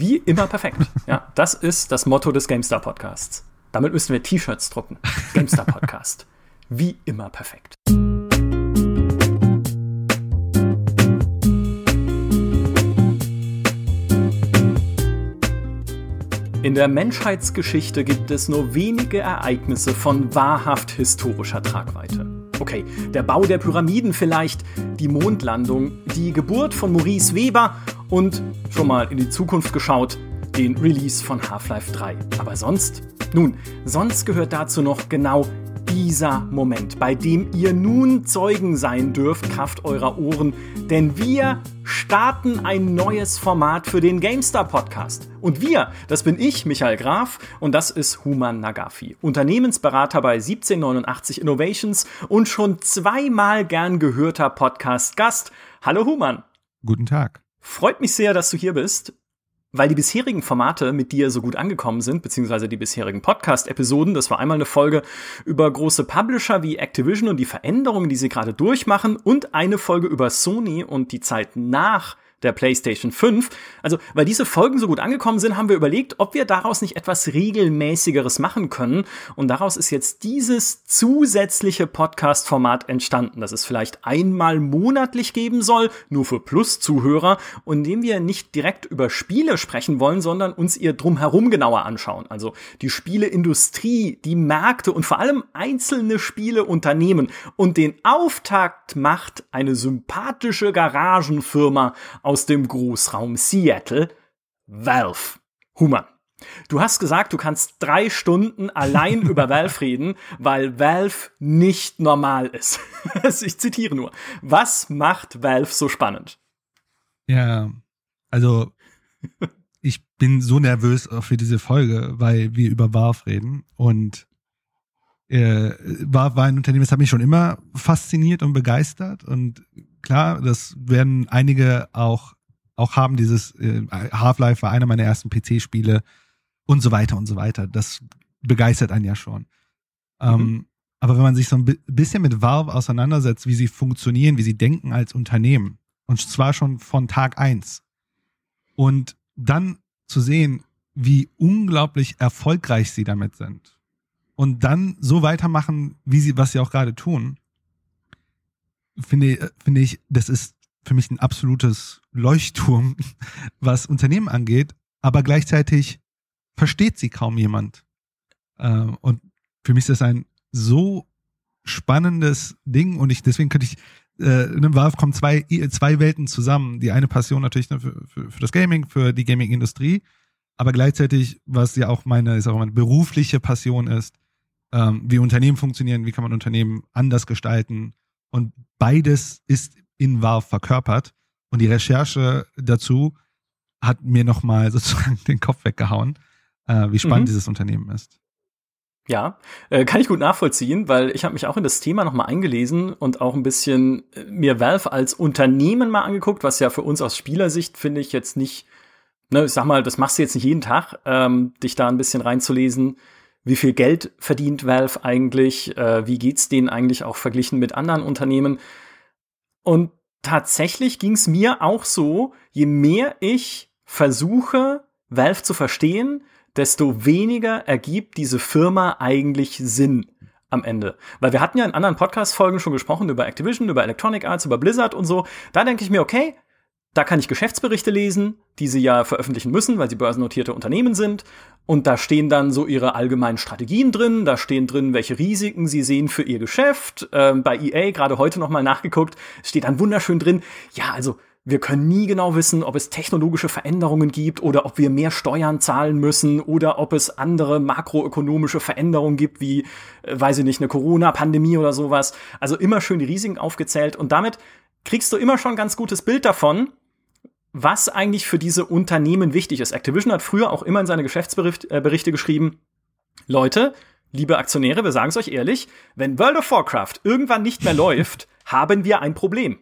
Wie immer perfekt. Ja, das ist das Motto des GameStar Podcasts. Damit müssen wir T-Shirts drucken. GameStar Podcast. Wie immer perfekt. In der Menschheitsgeschichte gibt es nur wenige Ereignisse von wahrhaft historischer Tragweite. Okay, der Bau der Pyramiden vielleicht, die Mondlandung, die Geburt von Maurice Weber und, schon mal in die Zukunft geschaut, den Release von Half-Life 3. Aber sonst? Nun, sonst gehört dazu noch genau dieser Moment, bei dem ihr nun Zeugen sein dürft, Kraft eurer Ohren, denn wir starten ein neues Format für den GameStar Podcast. Und wir, das bin ich, Michael Graf, und das ist Human Nagafi, Unternehmensberater bei 1789 Innovations und schon zweimal gern gehörter Podcast-Gast. Hallo Human. Guten Tag. Freut mich sehr, dass du hier bist weil die bisherigen Formate mit dir so gut angekommen sind, beziehungsweise die bisherigen Podcast-Episoden, das war einmal eine Folge über große Publisher wie Activision und die Veränderungen, die sie gerade durchmachen und eine Folge über Sony und die Zeit nach der PlayStation 5. Also, weil diese Folgen so gut angekommen sind, haben wir überlegt, ob wir daraus nicht etwas regelmäßigeres machen können. Und daraus ist jetzt dieses zusätzliche Podcast-Format entstanden, das es vielleicht einmal monatlich geben soll, nur für Plus-Zuhörer, und dem wir nicht direkt über Spiele sprechen wollen, sondern uns ihr drumherum genauer anschauen. Also die Spieleindustrie, die Märkte und vor allem einzelne Spieleunternehmen. Und den Auftakt macht eine sympathische Garagenfirma aus dem Großraum Seattle, Valve. Human. Du hast gesagt, du kannst drei Stunden allein über Valve reden, weil Valve nicht normal ist. ich zitiere nur. Was macht Valve so spannend? Ja, also ich bin so nervös für diese Folge, weil wir über Valve reden und äh, war, war ein Unternehmen, das hat mich schon immer fasziniert und begeistert und klar, das werden einige auch, auch haben. Dieses äh, Half-Life war einer meiner ersten PC-Spiele und so weiter und so weiter. Das begeistert einen ja schon. Ähm, mhm. Ähm, aber wenn man sich so ein bisschen mit Valve auseinandersetzt, wie sie funktionieren, wie sie denken als Unternehmen, und zwar schon von Tag eins, und dann zu sehen, wie unglaublich erfolgreich sie damit sind, und dann so weitermachen, wie sie, was sie auch gerade tun, finde, finde ich, das ist für mich ein absolutes Leuchtturm, was Unternehmen angeht, aber gleichzeitig versteht sie kaum jemand. Ähm, und für mich ist das ein so spannendes Ding und ich, deswegen könnte ich, äh, in einem Valve kommen zwei, zwei Welten zusammen. Die eine Passion natürlich für, für, für das Gaming, für die Gaming-Industrie, aber gleichzeitig, was ja auch meine, ist auch meine berufliche Passion ist, ähm, wie Unternehmen funktionieren, wie kann man Unternehmen anders gestalten, und beides ist in Valve verkörpert. Und die Recherche dazu hat mir nochmal sozusagen den Kopf weggehauen, äh, wie spannend mhm. dieses Unternehmen ist. Ja, äh, kann ich gut nachvollziehen, weil ich habe mich auch in das Thema nochmal eingelesen und auch ein bisschen äh, mir Valve als Unternehmen mal angeguckt, was ja für uns aus Spielersicht finde ich jetzt nicht, ne, ich sag mal, das machst du jetzt nicht jeden Tag, ähm, dich da ein bisschen reinzulesen wie viel Geld verdient Valve eigentlich, äh, wie geht's denen eigentlich auch verglichen mit anderen Unternehmen. Und tatsächlich ging's mir auch so, je mehr ich versuche, Valve zu verstehen, desto weniger ergibt diese Firma eigentlich Sinn am Ende. Weil wir hatten ja in anderen Podcast-Folgen schon gesprochen über Activision, über Electronic Arts, über Blizzard und so. Da denke ich mir, okay, da kann ich Geschäftsberichte lesen, die sie ja veröffentlichen müssen, weil sie börsennotierte Unternehmen sind. Und da stehen dann so ihre allgemeinen Strategien drin, da stehen drin, welche Risiken sie sehen für ihr Geschäft. Ähm, bei EA, gerade heute nochmal nachgeguckt, steht dann wunderschön drin, ja, also wir können nie genau wissen, ob es technologische Veränderungen gibt oder ob wir mehr Steuern zahlen müssen oder ob es andere makroökonomische Veränderungen gibt, wie, äh, weiß ich nicht, eine Corona-Pandemie oder sowas. Also immer schön die Risiken aufgezählt und damit kriegst du immer schon ein ganz gutes Bild davon, was eigentlich für diese Unternehmen wichtig ist. Activision hat früher auch immer in seine Geschäftsberichte äh, geschrieben, Leute, liebe Aktionäre, wir sagen es euch ehrlich, wenn World of Warcraft irgendwann nicht mehr läuft, haben wir ein Problem.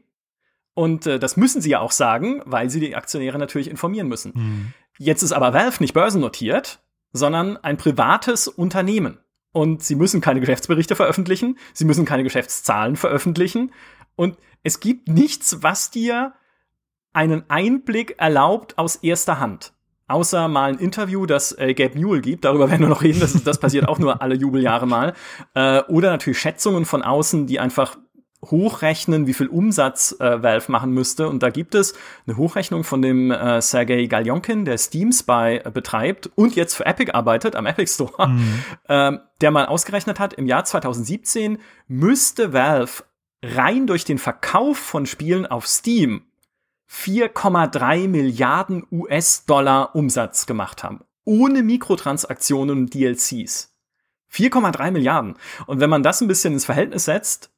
Und äh, das müssen sie ja auch sagen, weil sie die Aktionäre natürlich informieren müssen. Mhm. Jetzt ist aber Valve nicht börsennotiert, sondern ein privates Unternehmen. Und sie müssen keine Geschäftsberichte veröffentlichen, sie müssen keine Geschäftszahlen veröffentlichen. Und es gibt nichts, was dir einen Einblick erlaubt aus erster Hand. außer mal ein Interview, das äh, Gabe Newell gibt, darüber werden wir noch reden, das, das passiert auch nur alle Jubeljahre mal, äh, oder natürlich Schätzungen von außen, die einfach hochrechnen, wie viel Umsatz äh, Valve machen müsste. Und da gibt es eine Hochrechnung von dem äh, Sergei Galjonkin, der Steam Spy äh, betreibt und jetzt für Epic arbeitet, am Epic Store, mhm. äh, der mal ausgerechnet hat, im Jahr 2017 müsste Valve rein durch den Verkauf von Spielen auf Steam 4,3 Milliarden US-Dollar Umsatz gemacht haben. Ohne Mikrotransaktionen und DLCs. 4,3 Milliarden. Und wenn man das ein bisschen ins Verhältnis setzt,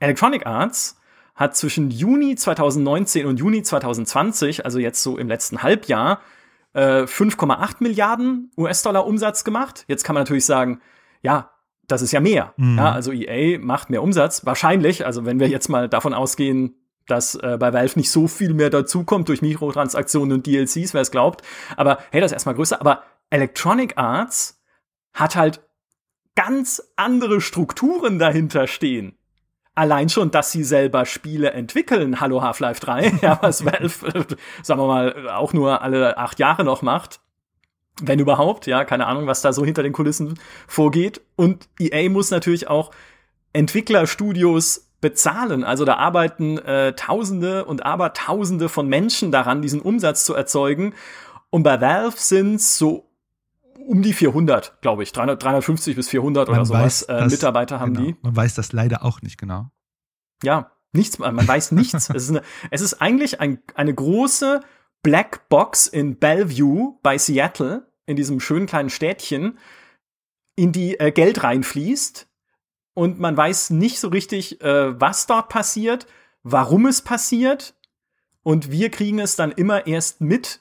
Electronic Arts hat zwischen Juni 2019 und Juni 2020, also jetzt so im letzten Halbjahr, äh, 5,8 Milliarden US-Dollar Umsatz gemacht. Jetzt kann man natürlich sagen, ja, das ist ja mehr. Mhm. Ja, also EA macht mehr Umsatz. Wahrscheinlich, also wenn wir jetzt mal davon ausgehen, dass äh, bei Valve nicht so viel mehr dazukommt durch Mikrotransaktionen und DLCs, wer es glaubt. Aber hey, das ist erstmal größer. Aber Electronic Arts hat halt ganz andere Strukturen dahinter stehen. Allein schon, dass sie selber Spiele entwickeln, Hallo Half-Life 3, ja, was Valve, sagen wir mal, auch nur alle acht Jahre noch macht. Wenn überhaupt, ja, keine Ahnung, was da so hinter den Kulissen vorgeht. Und EA muss natürlich auch Entwicklerstudios bezahlen. Also da arbeiten äh, Tausende und Abertausende von Menschen daran, diesen Umsatz zu erzeugen. Und bei Valve sind so um die 400, glaube ich. 300, 350 bis 400 man oder sowas äh, das, Mitarbeiter haben genau. die. Man weiß das leider auch nicht genau. Ja, nichts, man weiß nichts. es, ist eine, es ist eigentlich ein, eine große Black Box in Bellevue bei Seattle, in diesem schönen kleinen Städtchen, in die äh, Geld reinfließt. Und man weiß nicht so richtig, äh, was dort passiert, warum es passiert. Und wir kriegen es dann immer erst mit,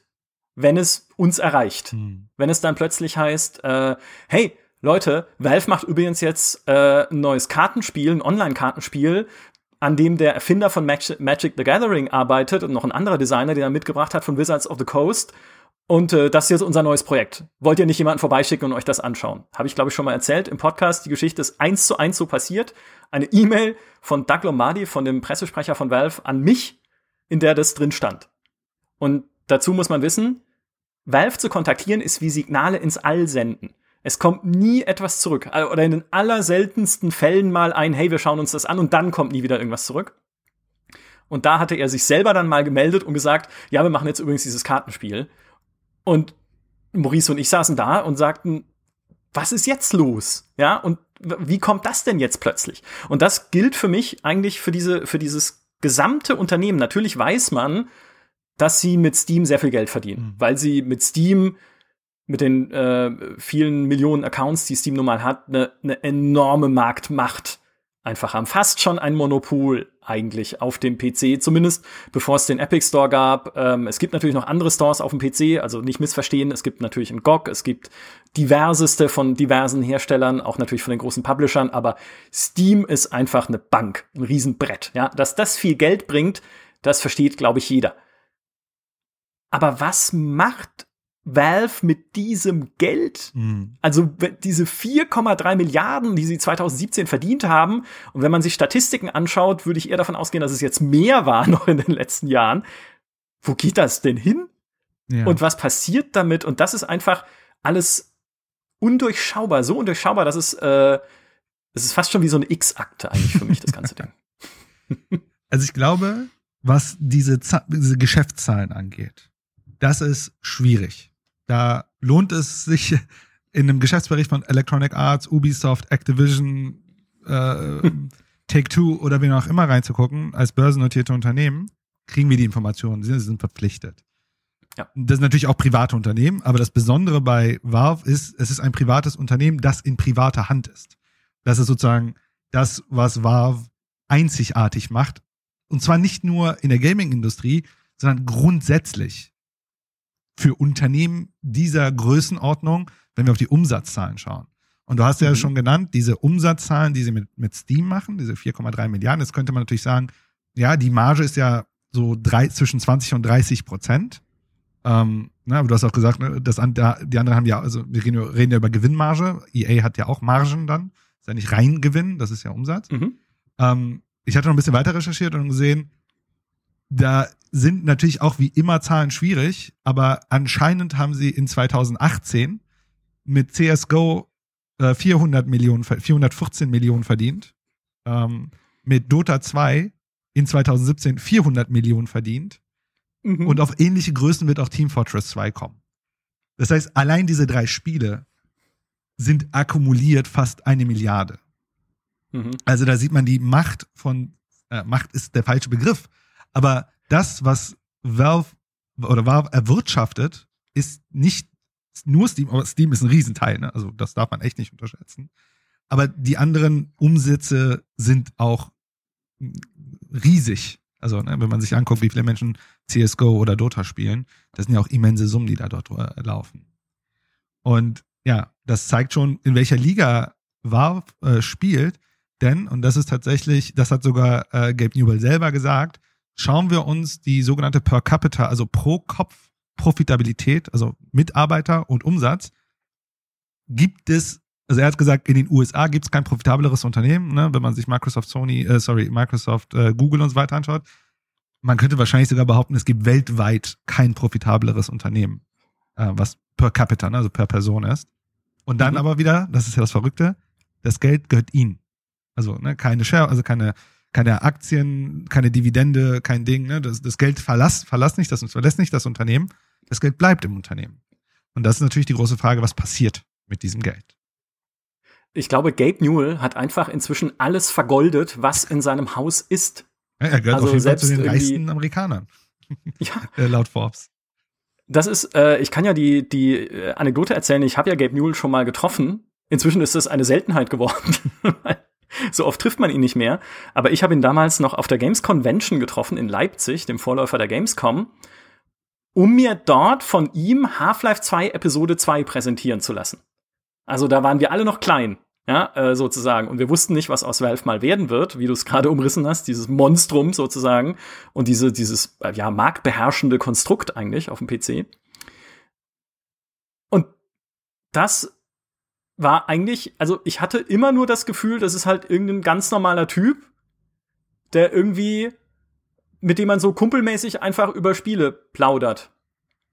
wenn es uns erreicht. Hm. Wenn es dann plötzlich heißt, äh, hey, Leute, Valve macht übrigens jetzt äh, ein neues Kartenspiel, ein Online-Kartenspiel, an dem der Erfinder von Mag Magic the Gathering arbeitet und noch ein anderer Designer, den er mitgebracht hat von Wizards of the Coast. Und äh, das ist jetzt unser neues Projekt. Wollt ihr nicht jemanden vorbeischicken und euch das anschauen? Habe ich, glaube ich, schon mal erzählt im Podcast. Die Geschichte ist eins zu eins so passiert. Eine E-Mail von Doug Lombardi, von dem Pressesprecher von Valve, an mich, in der das drin stand. Und dazu muss man wissen, Valve zu kontaktieren ist wie Signale ins All senden. Es kommt nie etwas zurück. Oder in den allerseltensten Fällen mal ein, hey, wir schauen uns das an und dann kommt nie wieder irgendwas zurück. Und da hatte er sich selber dann mal gemeldet und gesagt, ja, wir machen jetzt übrigens dieses Kartenspiel. Und Maurice und ich saßen da und sagten, was ist jetzt los? Ja, und wie kommt das denn jetzt plötzlich? Und das gilt für mich eigentlich für diese, für dieses gesamte Unternehmen. Natürlich weiß man, dass sie mit Steam sehr viel Geld verdienen, mhm. weil sie mit Steam mit den äh, vielen Millionen Accounts, die Steam nun mal hat, eine ne enorme Marktmacht einfach haben. Fast schon ein Monopol eigentlich auf dem PC, zumindest bevor es den Epic Store gab. Ähm, es gibt natürlich noch andere Stores auf dem PC, also nicht missverstehen. Es gibt natürlich einen GOG, es gibt diverseste von diversen Herstellern, auch natürlich von den großen Publishern, aber Steam ist einfach eine Bank, ein Riesenbrett. Ja, dass das viel Geld bringt, das versteht, glaube ich, jeder. Aber was macht Valve mit diesem Geld? Mhm. Also diese 4,3 Milliarden, die sie 2017 verdient haben. Und wenn man sich Statistiken anschaut, würde ich eher davon ausgehen, dass es jetzt mehr war noch in den letzten Jahren. Wo geht das denn hin? Ja. Und was passiert damit? Und das ist einfach alles undurchschaubar, so undurchschaubar, dass es, äh, es ist fast schon wie so eine X-Akte eigentlich für mich, das ganze Ding. Also ich glaube, was diese, diese Geschäftszahlen angeht, das ist schwierig. Da lohnt es sich in einem Geschäftsbericht von Electronic Arts, Ubisoft, Activision, äh, Take-Two oder wen auch immer reinzugucken, als börsennotierte Unternehmen, kriegen wir die Informationen. Sie sind verpflichtet. Ja. Das sind natürlich auch private Unternehmen, aber das Besondere bei Valve ist, es ist ein privates Unternehmen, das in privater Hand ist. Das ist sozusagen das, was Valve einzigartig macht. Und zwar nicht nur in der Gaming-Industrie, sondern grundsätzlich für Unternehmen dieser Größenordnung, wenn wir auf die Umsatzzahlen schauen. Und du hast ja mhm. schon genannt, diese Umsatzzahlen, die sie mit, mit Steam machen, diese 4,3 Milliarden, jetzt könnte man natürlich sagen, ja, die Marge ist ja so drei, zwischen 20 und 30 Prozent. Ähm, na, aber du hast auch gesagt, ne, das, die anderen haben ja, also wir reden, reden ja über Gewinnmarge. EA hat ja auch Margen dann. Ist ja nicht rein Gewinn, das ist ja Umsatz. Mhm. Ähm, ich hatte noch ein bisschen weiter recherchiert und gesehen, da sind natürlich auch wie immer Zahlen schwierig, aber anscheinend haben sie in 2018 mit CSGO äh, 400 Millionen, 414 Millionen verdient, ähm, mit Dota 2 in 2017 400 Millionen verdient mhm. und auf ähnliche Größen wird auch Team Fortress 2 kommen. Das heißt, allein diese drei Spiele sind akkumuliert fast eine Milliarde. Mhm. Also da sieht man die Macht von, äh, Macht ist der falsche Begriff, aber das, was Valve oder Valve erwirtschaftet, ist nicht nur Steam, aber Steam ist ein Riesenteil, ne? also das darf man echt nicht unterschätzen. Aber die anderen Umsätze sind auch riesig. Also, ne, wenn man sich anguckt, wie viele Menschen CSGO oder Dota spielen, das sind ja auch immense Summen, die da dort äh, laufen. Und ja, das zeigt schon, in welcher Liga Valve äh, spielt. Denn, und das ist tatsächlich, das hat sogar äh, Gabe Newell selber gesagt, schauen wir uns die sogenannte Per Capita, also pro Kopf Profitabilität, also Mitarbeiter und Umsatz, gibt es, also er hat gesagt, in den USA gibt es kein profitableres Unternehmen, ne, wenn man sich Microsoft, Sony, äh, sorry, Microsoft, äh, Google und so weiter anschaut. Man könnte wahrscheinlich sogar behaupten, es gibt weltweit kein profitableres Unternehmen, äh, was per capita, ne, also per Person ist. Und dann mhm. aber wieder, das ist ja das Verrückte, das Geld gehört ihnen. Also ne, keine Share, also keine keine Aktien, keine Dividende, kein Ding. Ne? Das, das Geld verlass, verlass nicht, das verlässt nicht das Unternehmen. Das Geld bleibt im Unternehmen. Und das ist natürlich die große Frage, was passiert mit diesem Geld? Ich glaube, Gabe Newell hat einfach inzwischen alles vergoldet, was in seinem Haus ist. Ja, er gehört also auf jeden Fall zu den reichsten Amerikanern. Ja. Äh, laut Forbes. Das ist, äh, ich kann ja die, die äh, Anekdote erzählen, ich habe ja Gabe Newell schon mal getroffen. Inzwischen ist es eine Seltenheit geworden. So oft trifft man ihn nicht mehr. Aber ich habe ihn damals noch auf der Games Convention getroffen in Leipzig, dem Vorläufer der Gamescom, um mir dort von ihm Half-Life 2 Episode 2 präsentieren zu lassen. Also da waren wir alle noch klein, ja, äh, sozusagen. Und wir wussten nicht, was aus Valve mal werden wird, wie du es gerade umrissen hast, dieses Monstrum sozusagen und diese, dieses, äh, ja, marktbeherrschende Konstrukt eigentlich auf dem PC. Und das war eigentlich, also ich hatte immer nur das Gefühl, das ist halt irgendein ganz normaler Typ, der irgendwie, mit dem man so kumpelmäßig einfach über Spiele plaudert.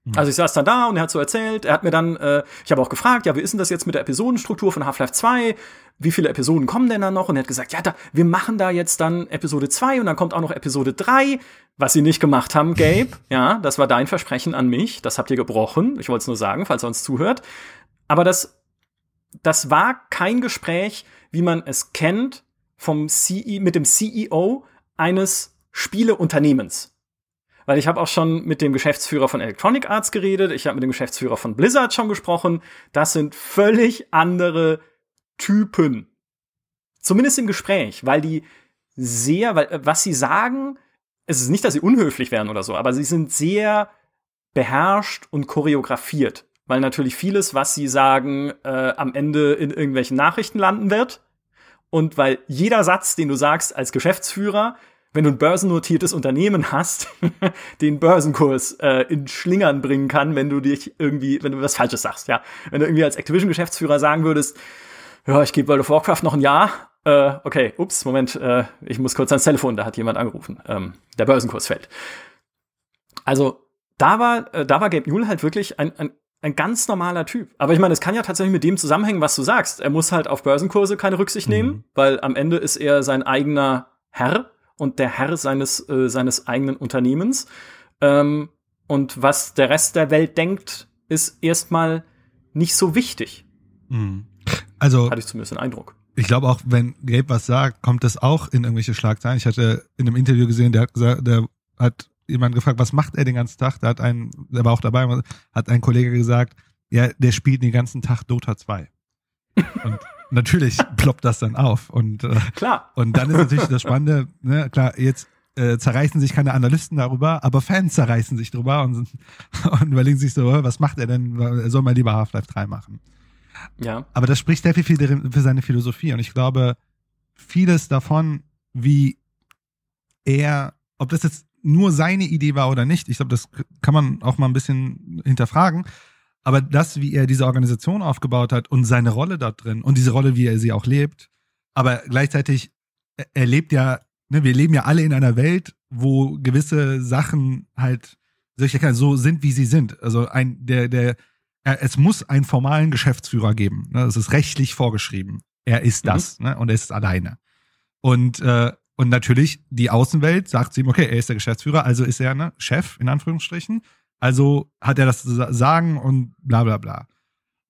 Mhm. Also ich saß dann da und er hat so erzählt, er hat mir dann, äh, ich habe auch gefragt, ja, wie ist denn das jetzt mit der Episodenstruktur von Half-Life 2? Wie viele Episoden kommen denn da noch? Und er hat gesagt, ja, da, wir machen da jetzt dann Episode 2 und dann kommt auch noch Episode 3, was sie nicht gemacht haben, Gabe. ja, das war dein Versprechen an mich, das habt ihr gebrochen. Ich wollte es nur sagen, falls er uns zuhört. Aber das das war kein Gespräch, wie man es kennt vom CE, mit dem CEO eines Spieleunternehmens. Weil ich habe auch schon mit dem Geschäftsführer von Electronic Arts geredet, ich habe mit dem Geschäftsführer von Blizzard schon gesprochen. Das sind völlig andere Typen. Zumindest im Gespräch, weil die sehr, weil was sie sagen, es ist nicht, dass sie unhöflich wären oder so, aber sie sind sehr beherrscht und choreografiert weil natürlich vieles, was sie sagen, äh, am Ende in irgendwelchen Nachrichten landen wird. Und weil jeder Satz, den du sagst als Geschäftsführer, wenn du ein börsennotiertes Unternehmen hast, den Börsenkurs äh, in Schlingern bringen kann, wenn du dich irgendwie, wenn du was Falsches sagst, ja. Wenn du irgendwie als Activision-Geschäftsführer sagen würdest, ja, ich gebe World of Warcraft noch ein Jahr, äh, okay, ups, Moment, äh, ich muss kurz ans Telefon, da hat jemand angerufen, ähm, der Börsenkurs fällt. Also da war, äh, da war Gabe Newell halt wirklich ein, ein ein ganz normaler Typ. Aber ich meine, es kann ja tatsächlich mit dem zusammenhängen, was du sagst. Er muss halt auf Börsenkurse keine Rücksicht mhm. nehmen, weil am Ende ist er sein eigener Herr und der Herr seines, äh, seines eigenen Unternehmens. Ähm, und was der Rest der Welt denkt, ist erstmal nicht so wichtig. Mhm. Also. Hatte ich zumindest den Eindruck. Ich glaube auch, wenn Gabe was sagt, kommt das auch in irgendwelche Schlagzeilen. Ich hatte in einem Interview gesehen, der hat gesagt, der hat jemand gefragt, was macht er den ganzen Tag? Da hat ein, der war auch dabei, hat ein Kollege gesagt, ja, der spielt den ganzen Tag Dota 2. Und natürlich ploppt das dann auf. Und, äh, klar. Und dann ist natürlich das Spannende, ne, klar, jetzt äh, zerreißen sich keine Analysten darüber, aber Fans zerreißen sich drüber und, und überlegen sich so, was macht er denn? Er soll mal lieber Half-Life 3 machen. Ja. Aber das spricht sehr viel für seine Philosophie. Und ich glaube, vieles davon, wie er, ob das jetzt nur seine Idee war oder nicht. Ich glaube, das kann man auch mal ein bisschen hinterfragen. Aber das, wie er diese Organisation aufgebaut hat und seine Rolle dort drin und diese Rolle, wie er sie auch lebt, aber gleichzeitig, er lebt ja ne, wir leben ja alle in einer Welt, wo gewisse Sachen halt solche so sind, wie sie sind. Also ein, der, der, es muss einen formalen Geschäftsführer geben. Ne? Das ist rechtlich vorgeschrieben. Er ist mhm. das, mhm. ne? Und er ist alleine. Und, äh, und natürlich, die Außenwelt sagt zu ihm, okay, er ist der Geschäftsführer, also ist er ne, Chef, in Anführungsstrichen. Also hat er das zu sagen und bla bla bla.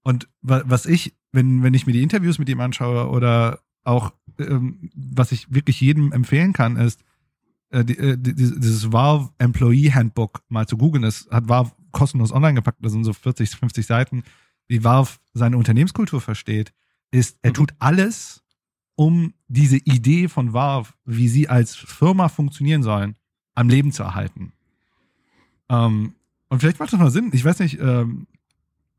Und was ich, wenn, wenn ich mir die Interviews mit ihm anschaue oder auch, ähm, was ich wirklich jedem empfehlen kann, ist, äh, die, äh, dieses Valve Employee Handbook mal zu googeln. Das hat Valve kostenlos online gepackt, das sind so 40, 50 Seiten, wie Valve seine Unternehmenskultur versteht, ist, er mhm. tut alles, um diese Idee von Valve, wie sie als Firma funktionieren sollen, am Leben zu erhalten. Ähm, und vielleicht macht das mal Sinn, ich weiß nicht, ähm,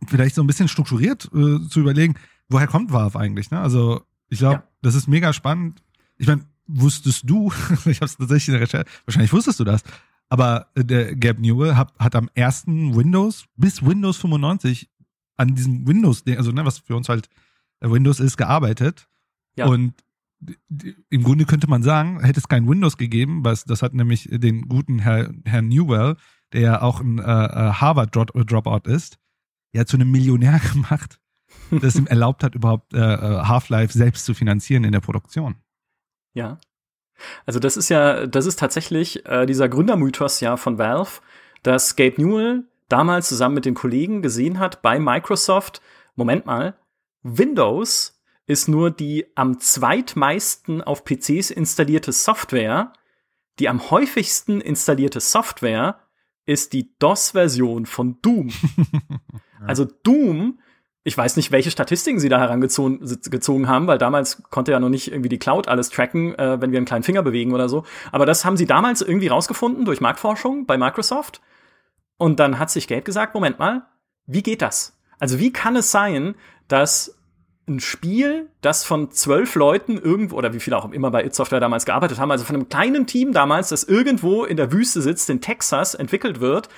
vielleicht so ein bisschen strukturiert äh, zu überlegen, woher kommt Valve eigentlich? Ne? Also ich glaube, ja. das ist mega spannend. Ich meine, wusstest du, ich habe es tatsächlich in der Recherche, wahrscheinlich wusstest du das, aber äh, der Gab Newell hat, hat am ersten Windows bis Windows 95 an diesem Windows, also ne, was für uns halt äh, Windows ist, gearbeitet. Ja. Und im Grunde könnte man sagen, hätte es kein Windows gegeben, was das hat nämlich den guten Herr, Herr Newell, der ja auch ein äh, äh Harvard Dropout ist, ja zu einem Millionär gemacht, das ihm erlaubt hat, überhaupt äh, Half-Life selbst zu finanzieren in der Produktion. Ja. Also das ist ja, das ist tatsächlich äh, dieser Gründermythos ja von Valve, dass Gabe Newell damals zusammen mit den Kollegen gesehen hat bei Microsoft, Moment mal, Windows ist nur die am zweitmeisten auf PCs installierte Software. Die am häufigsten installierte Software ist die DOS-Version von Doom. Also Doom ich weiß nicht, welche Statistiken sie da herangezogen haben, weil damals konnte ja noch nicht irgendwie die Cloud alles tracken, äh, wenn wir einen kleinen Finger bewegen oder so. Aber das haben sie damals irgendwie rausgefunden durch Marktforschung bei Microsoft. Und dann hat sich Gabe gesagt, Moment mal, wie geht das? Also wie kann es sein, dass ein Spiel, das von zwölf Leuten irgendwo, oder wie viele auch immer bei It Software damals gearbeitet haben, also von einem kleinen Team damals, das irgendwo in der Wüste sitzt, in Texas entwickelt wird,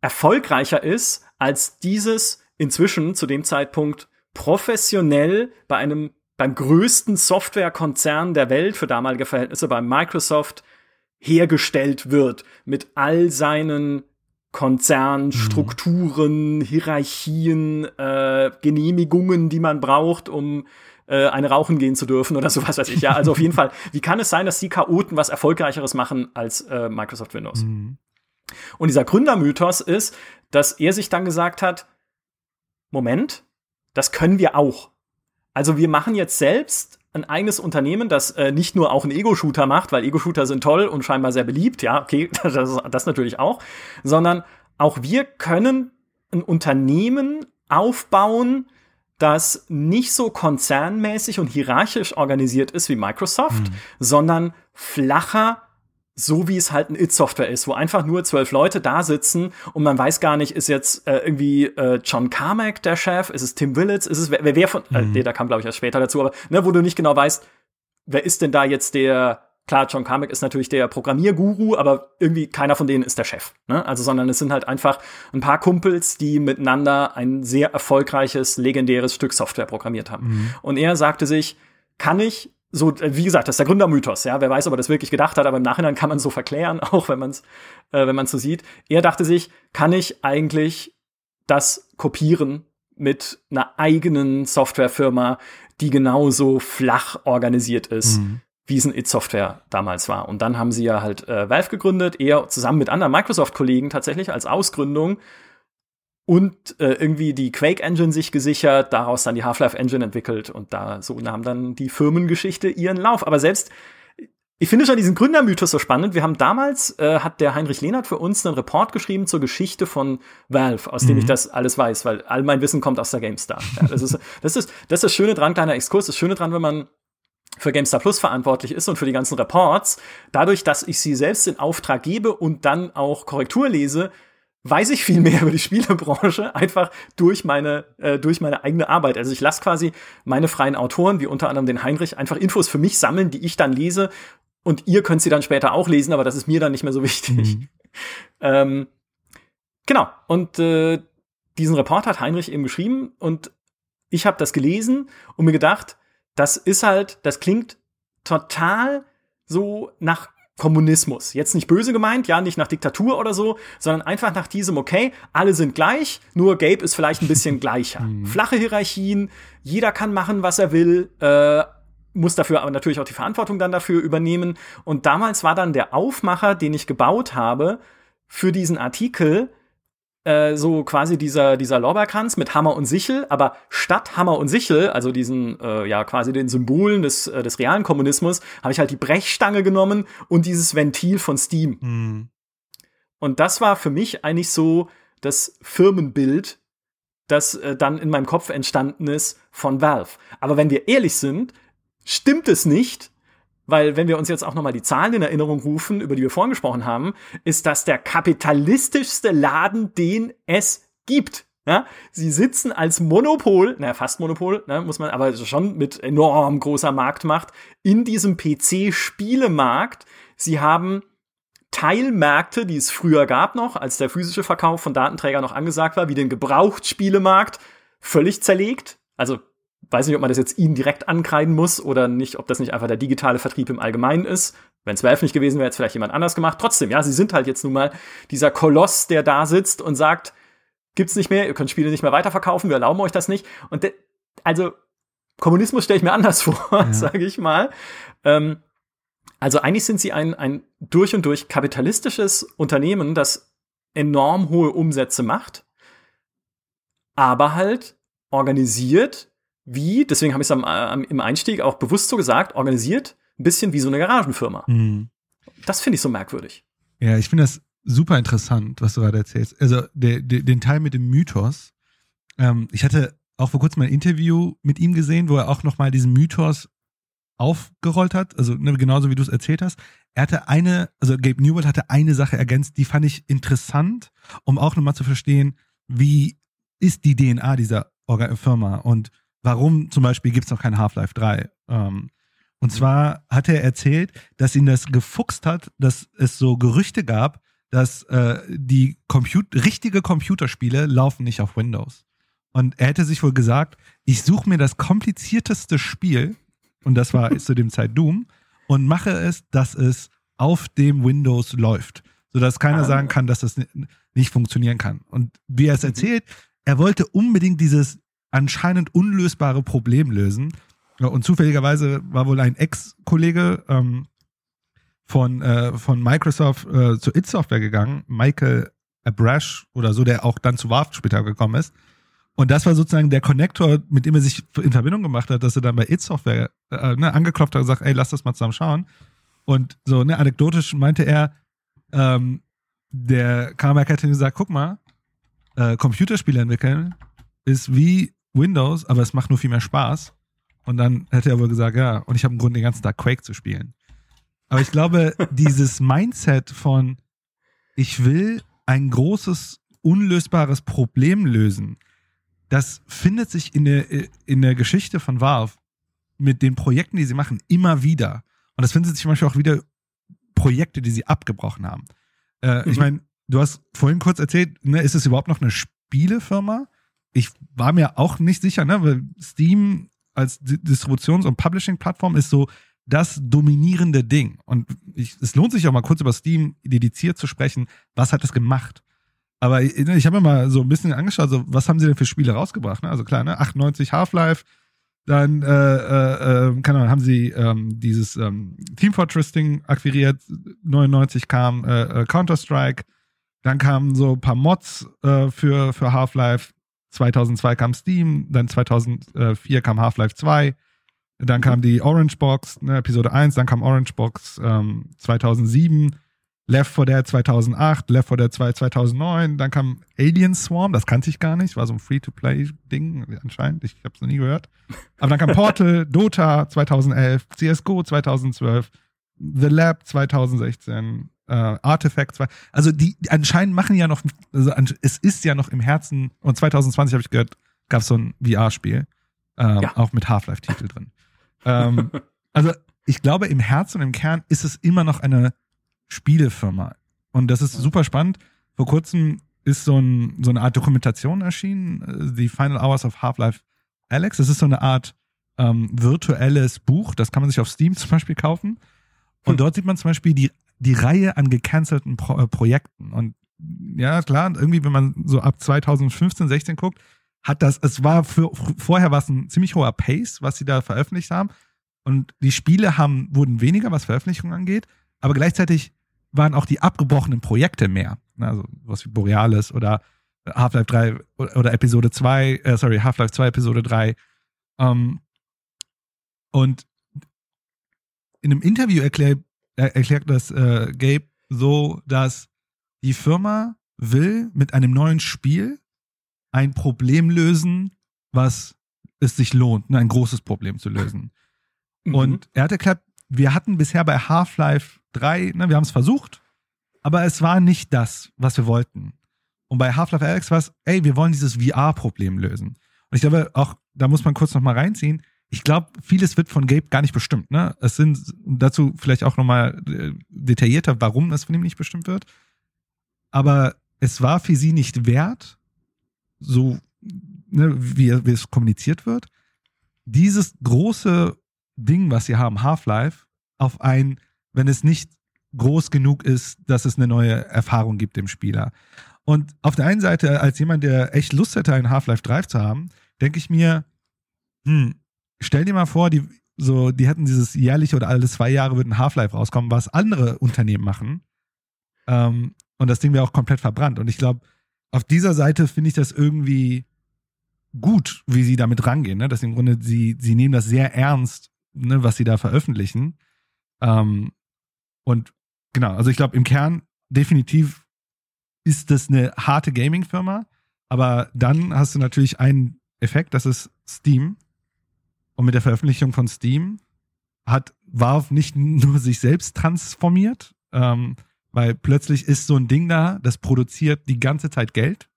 erfolgreicher ist als dieses inzwischen zu dem Zeitpunkt professionell bei einem beim größten Softwarekonzern der Welt für damalige Verhältnisse bei Microsoft hergestellt wird mit all seinen Konzernstrukturen, mhm. Hierarchien, äh, Genehmigungen, die man braucht, um äh, eine rauchen gehen zu dürfen oder sowas weiß ich. Ja, also auf jeden Fall. Wie kann es sein, dass die Chaoten was erfolgreicheres machen als äh, Microsoft Windows? Mhm. Und dieser Gründermythos ist, dass er sich dann gesagt hat, Moment, das können wir auch. Also wir machen jetzt selbst ein eigenes Unternehmen, das äh, nicht nur auch einen Ego-Shooter macht, weil Ego-Shooter sind toll und scheinbar sehr beliebt, ja, okay, das, das natürlich auch, sondern auch wir können ein Unternehmen aufbauen, das nicht so konzernmäßig und hierarchisch organisiert ist wie Microsoft, mhm. sondern flacher so wie es halt ein It-Software ist, wo einfach nur zwölf Leute da sitzen und man weiß gar nicht, ist jetzt äh, irgendwie äh, John Carmack der Chef, ist es Tim Willits, ist es wer, wer von, äh, mhm. äh, nee, da kam glaube ich erst später dazu, aber ne, wo du nicht genau weißt, wer ist denn da jetzt der, klar, John Carmack ist natürlich der Programmierguru, aber irgendwie keiner von denen ist der Chef, ne? Also, sondern es sind halt einfach ein paar Kumpels, die miteinander ein sehr erfolgreiches, legendäres Stück Software programmiert haben. Mhm. Und er sagte sich, kann ich so, äh, wie gesagt, das ist der Gründermythos, ja. Wer weiß, ob er das wirklich gedacht hat, aber im Nachhinein kann man so verklären, auch wenn man es, äh, wenn man so sieht. Er dachte sich, kann ich eigentlich das kopieren mit einer eigenen Softwarefirma, die genauso flach organisiert ist, mhm. wie es ein It-Software damals war. Und dann haben sie ja halt äh, Valve gegründet, eher zusammen mit anderen Microsoft-Kollegen tatsächlich als Ausgründung und äh, irgendwie die Quake Engine sich gesichert, daraus dann die Half-Life Engine entwickelt und da so nahm dann die Firmengeschichte ihren Lauf. Aber selbst ich finde schon diesen Gründermythos so spannend. Wir haben damals, äh, hat der Heinrich Lehnert für uns einen Report geschrieben zur Geschichte von Valve, aus dem mhm. ich das alles weiß, weil all mein Wissen kommt aus der GameStar. Ja, das, ist, das, ist, das ist das Schöne dran, kleiner Exkurs, das Schöne dran, wenn man für GameStar Plus verantwortlich ist und für die ganzen Reports. Dadurch, dass ich sie selbst in Auftrag gebe und dann auch Korrektur lese, weiß ich viel mehr über die Spielebranche einfach durch meine äh, durch meine eigene Arbeit. Also ich lasse quasi meine freien Autoren, wie unter anderem den Heinrich, einfach Infos für mich sammeln, die ich dann lese und ihr könnt sie dann später auch lesen, aber das ist mir dann nicht mehr so wichtig. Mhm. Ähm, genau. Und äh, diesen Report hat Heinrich eben geschrieben und ich habe das gelesen und mir gedacht, das ist halt, das klingt total so nach Kommunismus. Jetzt nicht böse gemeint, ja, nicht nach Diktatur oder so, sondern einfach nach diesem, okay, alle sind gleich, nur Gabe ist vielleicht ein bisschen gleicher. Mhm. Flache Hierarchien, jeder kann machen, was er will, äh, muss dafür aber natürlich auch die Verantwortung dann dafür übernehmen. Und damals war dann der Aufmacher, den ich gebaut habe, für diesen Artikel, äh, so quasi dieser, dieser Lorbeerkranz mit Hammer und Sichel, aber statt Hammer und Sichel, also diesen, äh, ja, quasi den Symbolen des, äh, des realen Kommunismus, habe ich halt die Brechstange genommen und dieses Ventil von Steam. Mhm. Und das war für mich eigentlich so das Firmenbild, das äh, dann in meinem Kopf entstanden ist von Valve. Aber wenn wir ehrlich sind, stimmt es nicht, weil wenn wir uns jetzt auch nochmal die Zahlen in Erinnerung rufen, über die wir vorhin gesprochen haben, ist das der kapitalistischste Laden, den es gibt. Ja, sie sitzen als Monopol, naja, fast Monopol, ne, muss man, aber schon mit enorm großer Marktmacht in diesem PC-Spielemarkt. Sie haben Teilmärkte, die es früher gab noch, als der physische Verkauf von Datenträgern noch angesagt war, wie den Gebrauchtspielemarkt, völlig zerlegt. Also weiß nicht, ob man das jetzt ihnen direkt ankreiden muss oder nicht, ob das nicht einfach der digitale Vertrieb im Allgemeinen ist. Wenn es Valve nicht gewesen wäre, hätte es vielleicht jemand anders gemacht. Trotzdem, ja, sie sind halt jetzt nun mal dieser Koloss, der da sitzt und sagt, gibt's nicht mehr, ihr könnt Spiele nicht mehr weiterverkaufen, wir erlauben euch das nicht. Und also Kommunismus stelle ich mir anders vor, ja. sage ich mal. Ähm, also eigentlich sind sie ein, ein durch und durch kapitalistisches Unternehmen, das enorm hohe Umsätze macht, aber halt organisiert wie, deswegen habe ich es am, am, im Einstieg auch bewusst so gesagt, organisiert, ein bisschen wie so eine Garagenfirma. Mhm. Das finde ich so merkwürdig. Ja, ich finde das super interessant, was du gerade erzählst. Also der, der, den Teil mit dem Mythos. Ähm, ich hatte auch vor kurzem ein Interview mit ihm gesehen, wo er auch nochmal diesen Mythos aufgerollt hat, also ne, genauso wie du es erzählt hast. Er hatte eine, also Gabe Newell hatte eine Sache ergänzt, die fand ich interessant, um auch nochmal zu verstehen, wie ist die DNA dieser Firma und warum zum Beispiel gibt es noch kein Half-Life 3. Ähm, und zwar hat er erzählt, dass ihn das gefuchst hat, dass es so Gerüchte gab, dass äh, die Comput richtige Computerspiele laufen nicht auf Windows. Und er hätte sich wohl gesagt, ich suche mir das komplizierteste Spiel, und das war zu dem Zeit Doom, und mache es, dass es auf dem Windows läuft, sodass keiner sagen kann, dass das nicht funktionieren kann. Und wie er es mhm. erzählt, er wollte unbedingt dieses anscheinend unlösbare Problem lösen. Und zufälligerweise war wohl ein Ex-Kollege ähm, von, äh, von Microsoft äh, zu It Software gegangen, Michael Abrash oder so, der auch dann zu Valve später gekommen ist. Und das war sozusagen der Connector, mit dem er sich in Verbindung gemacht hat, dass er dann bei It Software äh, ne, angeklopft hat und gesagt, ey, lass das mal zusammen schauen. Und so, ne, anekdotisch meinte er, ähm, der Carmack hat gesagt, guck mal, äh, Computerspiele entwickeln ist wie Windows, aber es macht nur viel mehr Spaß. Und dann hätte er wohl gesagt, ja, und ich habe im Grunde den ganzen Tag Quake zu spielen. Aber ich glaube, dieses Mindset von, ich will ein großes, unlösbares Problem lösen, das findet sich in der, in der Geschichte von Valve mit den Projekten, die sie machen, immer wieder. Und das findet sich zum Beispiel auch wieder Projekte, die sie abgebrochen haben. Äh, mhm. Ich meine, du hast vorhin kurz erzählt, ne, ist es überhaupt noch eine Spielefirma? Ich war mir auch nicht sicher, ne, weil Steam als Distributions- und Publishing-Plattform ist so das dominierende Ding. Und ich, es lohnt sich auch mal kurz über Steam dediziert zu sprechen. Was hat es gemacht? Aber ich, ich habe mir mal so ein bisschen angeschaut, so, was haben sie denn für Spiele rausgebracht? Ne? Also klar, ne? 98 Half-Life, dann äh, äh, äh, keine Ahnung, haben sie ähm, dieses ähm, Team Fortress-Ding akquiriert, 99 kam äh, äh, Counter-Strike, dann kamen so ein paar Mods äh, für, für Half-Life, 2002 kam Steam, dann 2004 kam Half-Life 2, dann kam die Orange Box, ne, Episode 1, dann kam Orange Box ähm, 2007, Left 4 Dead 2008, Left 4 Dead 2 2009, dann kam Alien Swarm, das kannte ich gar nicht, war so ein Free-to-Play-Ding anscheinend, ich habe es noch nie gehört. Aber dann kam Portal, Dota 2011, CSGO 2012, The Lab 2016, äh, Artifact 2. Also die, die anscheinend machen ja noch, also es ist ja noch im Herzen, und 2020 habe ich gehört, gab es so ein VR-Spiel, ähm, ja. auch mit Half-Life-Titel drin. ähm, also ich glaube, im Herzen und im Kern ist es immer noch eine Spielefirma. Und das ist super spannend. Vor kurzem ist so, ein, so eine Art Dokumentation erschienen, äh, The Final Hours of Half-Life Alex. Das ist so eine Art ähm, virtuelles Buch, das kann man sich auf Steam zum Beispiel kaufen. Und hm. dort sieht man zum Beispiel die, die Reihe an gecancelten Pro äh, Projekten. Und ja, klar, irgendwie, wenn man so ab 2015, 16 guckt, hat das, es war für, vorher war es ein ziemlich hoher Pace, was sie da veröffentlicht haben. Und die Spiele haben, wurden weniger, was Veröffentlichung angeht, aber gleichzeitig waren auch die abgebrochenen Projekte mehr. Also was wie Borealis oder Half-Life 3 oder Episode 2, äh, sorry, Half-Life 2, Episode 3. Ähm, und in einem Interview erklärt, er, erklärt das äh, Gabe so, dass die Firma will mit einem neuen Spiel ein Problem lösen, was es sich lohnt, ne, ein großes Problem zu lösen. Mhm. Und er hat erklärt, wir hatten bisher bei Half-Life 3, ne, wir haben es versucht, aber es war nicht das, was wir wollten. Und bei Half-Life Alex war es, ey, wir wollen dieses VR-Problem lösen. Und ich glaube auch, da muss man kurz noch mal reinziehen. Ich glaube, vieles wird von Gabe gar nicht bestimmt. Ne? Es sind dazu vielleicht auch noch mal äh, detaillierter, warum es von ihm nicht bestimmt wird. Aber es war für sie nicht wert, so ne, wie, wie es kommuniziert wird, dieses große Ding, was sie haben, Half-Life, auf ein, wenn es nicht groß genug ist, dass es eine neue Erfahrung gibt dem Spieler. Und auf der einen Seite, als jemand, der echt Lust hätte, einen Half-Life Drive zu haben, denke ich mir, hm, stell dir mal vor, die, so, die hätten dieses jährliche oder alle zwei Jahre würden Half-Life rauskommen, was andere Unternehmen machen. Ähm, und das Ding wäre auch komplett verbrannt. Und ich glaube, auf dieser Seite finde ich das irgendwie gut, wie sie damit rangehen. Ne? Dass im Grunde sie, sie nehmen das sehr ernst, ne, was sie da veröffentlichen. Ähm, und genau, also ich glaube, im Kern definitiv ist das eine harte Gaming-Firma, aber dann hast du natürlich einen Effekt, das ist Steam. Und mit der Veröffentlichung von Steam hat Valve nicht nur sich selbst transformiert, ähm, weil plötzlich ist so ein Ding da, das produziert die ganze Zeit Geld,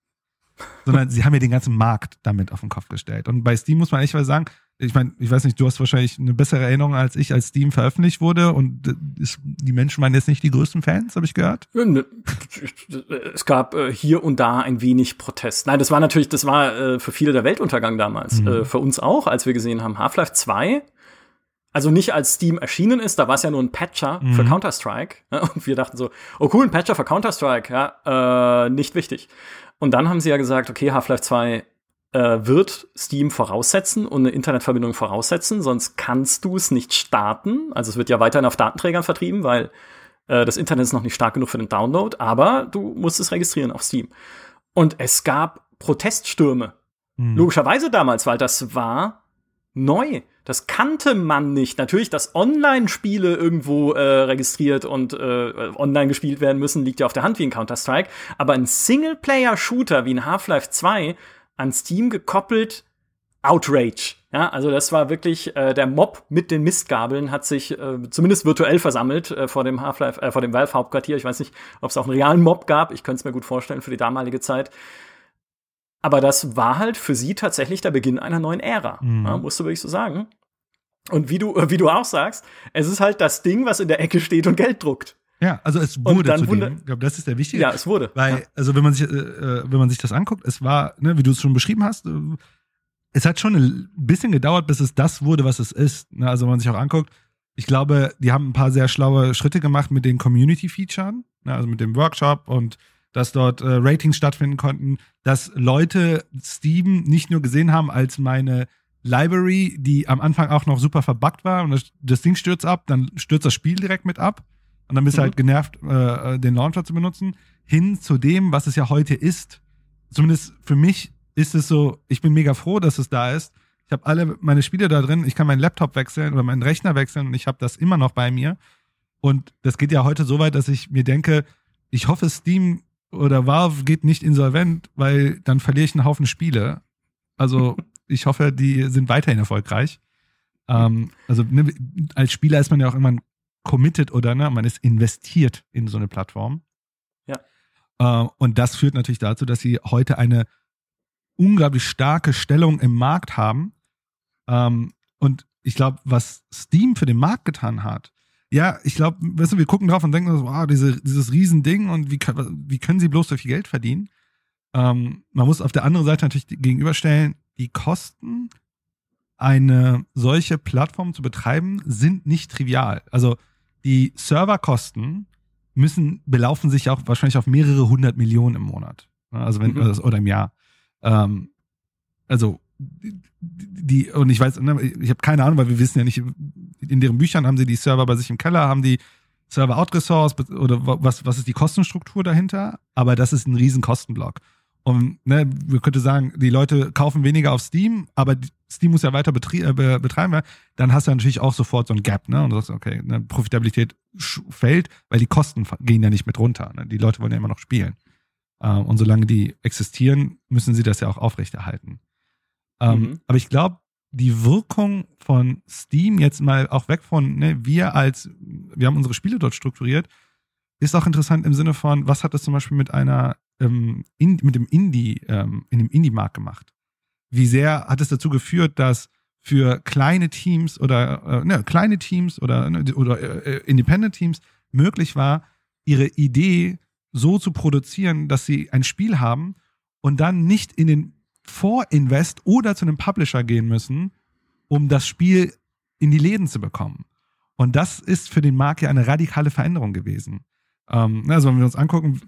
sondern sie haben ja den ganzen Markt damit auf den Kopf gestellt. Und bei Steam muss man echt mal sagen, ich meine, ich weiß nicht, du hast wahrscheinlich eine bessere Erinnerung als ich, als Steam veröffentlicht wurde und die Menschen waren jetzt nicht die größten Fans, habe ich gehört. Es gab äh, hier und da ein wenig Protest. Nein, das war natürlich, das war äh, für viele der Weltuntergang damals. Mhm. Äh, für uns auch, als wir gesehen haben, Half-Life 2 also nicht als Steam erschienen ist, da war es ja nur ein Patcher mhm. für Counter-Strike. Ne? Und wir dachten so, oh cool, ein Patcher für Counter-Strike, ja, äh, nicht wichtig. Und dann haben sie ja gesagt, okay, Half-Life 2 äh, wird Steam voraussetzen und eine Internetverbindung voraussetzen, sonst kannst du es nicht starten. Also es wird ja weiterhin auf Datenträgern vertrieben, weil äh, das Internet ist noch nicht stark genug für den Download, aber du musst es registrieren auf Steam. Und es gab Proteststürme. Mhm. Logischerweise damals, weil das war neu. Das kannte man nicht. Natürlich, dass Online-Spiele irgendwo äh, registriert und äh, online gespielt werden müssen, liegt ja auf der Hand wie in Counter-Strike. Aber ein Singleplayer-Shooter wie in Half-Life 2 an Steam gekoppelt, Outrage. Ja, also das war wirklich äh, der Mob mit den Mistgabeln hat sich äh, zumindest virtuell versammelt äh, vor dem Half-Life, äh, vor dem Valve Hauptquartier. Ich weiß nicht, ob es auch einen realen Mob gab. Ich könnte es mir gut vorstellen für die damalige Zeit. Aber das war halt für sie tatsächlich der Beginn einer neuen Ära, mhm. ja, musst du wirklich so sagen. Und wie du, wie du auch sagst, es ist halt das Ding, was in der Ecke steht und Geld druckt. Ja, also es wurde zu dem. Ich glaube, das ist der wichtige. Ja, es wurde. Weil, ja. also wenn man sich, äh, wenn man sich das anguckt, es war, ne, wie du es schon beschrieben hast, äh, es hat schon ein bisschen gedauert, bis es das wurde, was es ist. Ne? Also wenn man sich auch anguckt, ich glaube, die haben ein paar sehr schlaue Schritte gemacht mit den Community-Features, ne? also mit dem Workshop und dass dort äh, Ratings stattfinden konnten, dass Leute Steam nicht nur gesehen haben als meine Library, die am Anfang auch noch super verbuggt war und das, das Ding stürzt ab, dann stürzt das Spiel direkt mit ab und dann bist du mhm. halt genervt, äh, den Launcher zu benutzen, hin zu dem, was es ja heute ist. Zumindest für mich ist es so, ich bin mega froh, dass es da ist. Ich habe alle meine Spiele da drin, ich kann meinen Laptop wechseln oder meinen Rechner wechseln und ich habe das immer noch bei mir. Und das geht ja heute so weit, dass ich mir denke, ich hoffe, Steam oder Valve geht nicht insolvent, weil dann verliere ich einen Haufen Spiele. Also ich hoffe, die sind weiterhin erfolgreich. Ähm, also ne, als Spieler ist man ja auch immer committed oder ne, man ist investiert in so eine Plattform. Ja. Äh, und das führt natürlich dazu, dass sie heute eine unglaublich starke Stellung im Markt haben. Ähm, und ich glaube, was Steam für den Markt getan hat, ja, ich glaube, weißt du, wir gucken drauf und denken so, wow, diese, dieses Riesending und wie, wie können sie bloß so viel Geld verdienen? Ähm, man muss auf der anderen Seite natürlich gegenüberstellen, die Kosten, eine solche Plattform zu betreiben, sind nicht trivial. Also die Serverkosten müssen, belaufen sich auch wahrscheinlich auf mehrere hundert Millionen im Monat. Also wenn, mhm. oder im Jahr. Ähm, also die, und ich weiß, ne, ich habe keine Ahnung, weil wir wissen ja nicht, in deren Büchern haben sie die Server bei sich im Keller, haben die Server outgesourced oder was, was ist die Kostenstruktur dahinter? Aber das ist ein riesen Kostenblock. Und ne, wir könnte sagen, die Leute kaufen weniger auf Steam, aber Steam muss ja weiter äh, betreiben, dann hast du natürlich auch sofort so ein Gap, ne? Und du sagst, okay, ne, Profitabilität fällt, weil die Kosten gehen ja nicht mit runter. Ne? Die Leute wollen ja immer noch spielen. Ähm, und solange die existieren, müssen sie das ja auch aufrechterhalten. Ähm, mhm. Aber ich glaube, die Wirkung von Steam jetzt mal auch weg von, ne, wir als, wir haben unsere Spiele dort strukturiert, ist auch interessant im Sinne von, was hat das zum Beispiel mit einer, ähm, in, mit dem Indie, ähm, in dem Indie-Markt gemacht? Wie sehr hat es dazu geführt, dass für kleine Teams oder äh, ne, kleine Teams oder, ne, oder äh, Independent Teams möglich war, ihre Idee so zu produzieren, dass sie ein Spiel haben und dann nicht in den Vorinvest oder zu einem Publisher gehen müssen, um das Spiel in die Läden zu bekommen. Und das ist für den Markt ja eine radikale Veränderung gewesen. Ähm, also wenn wir uns angucken,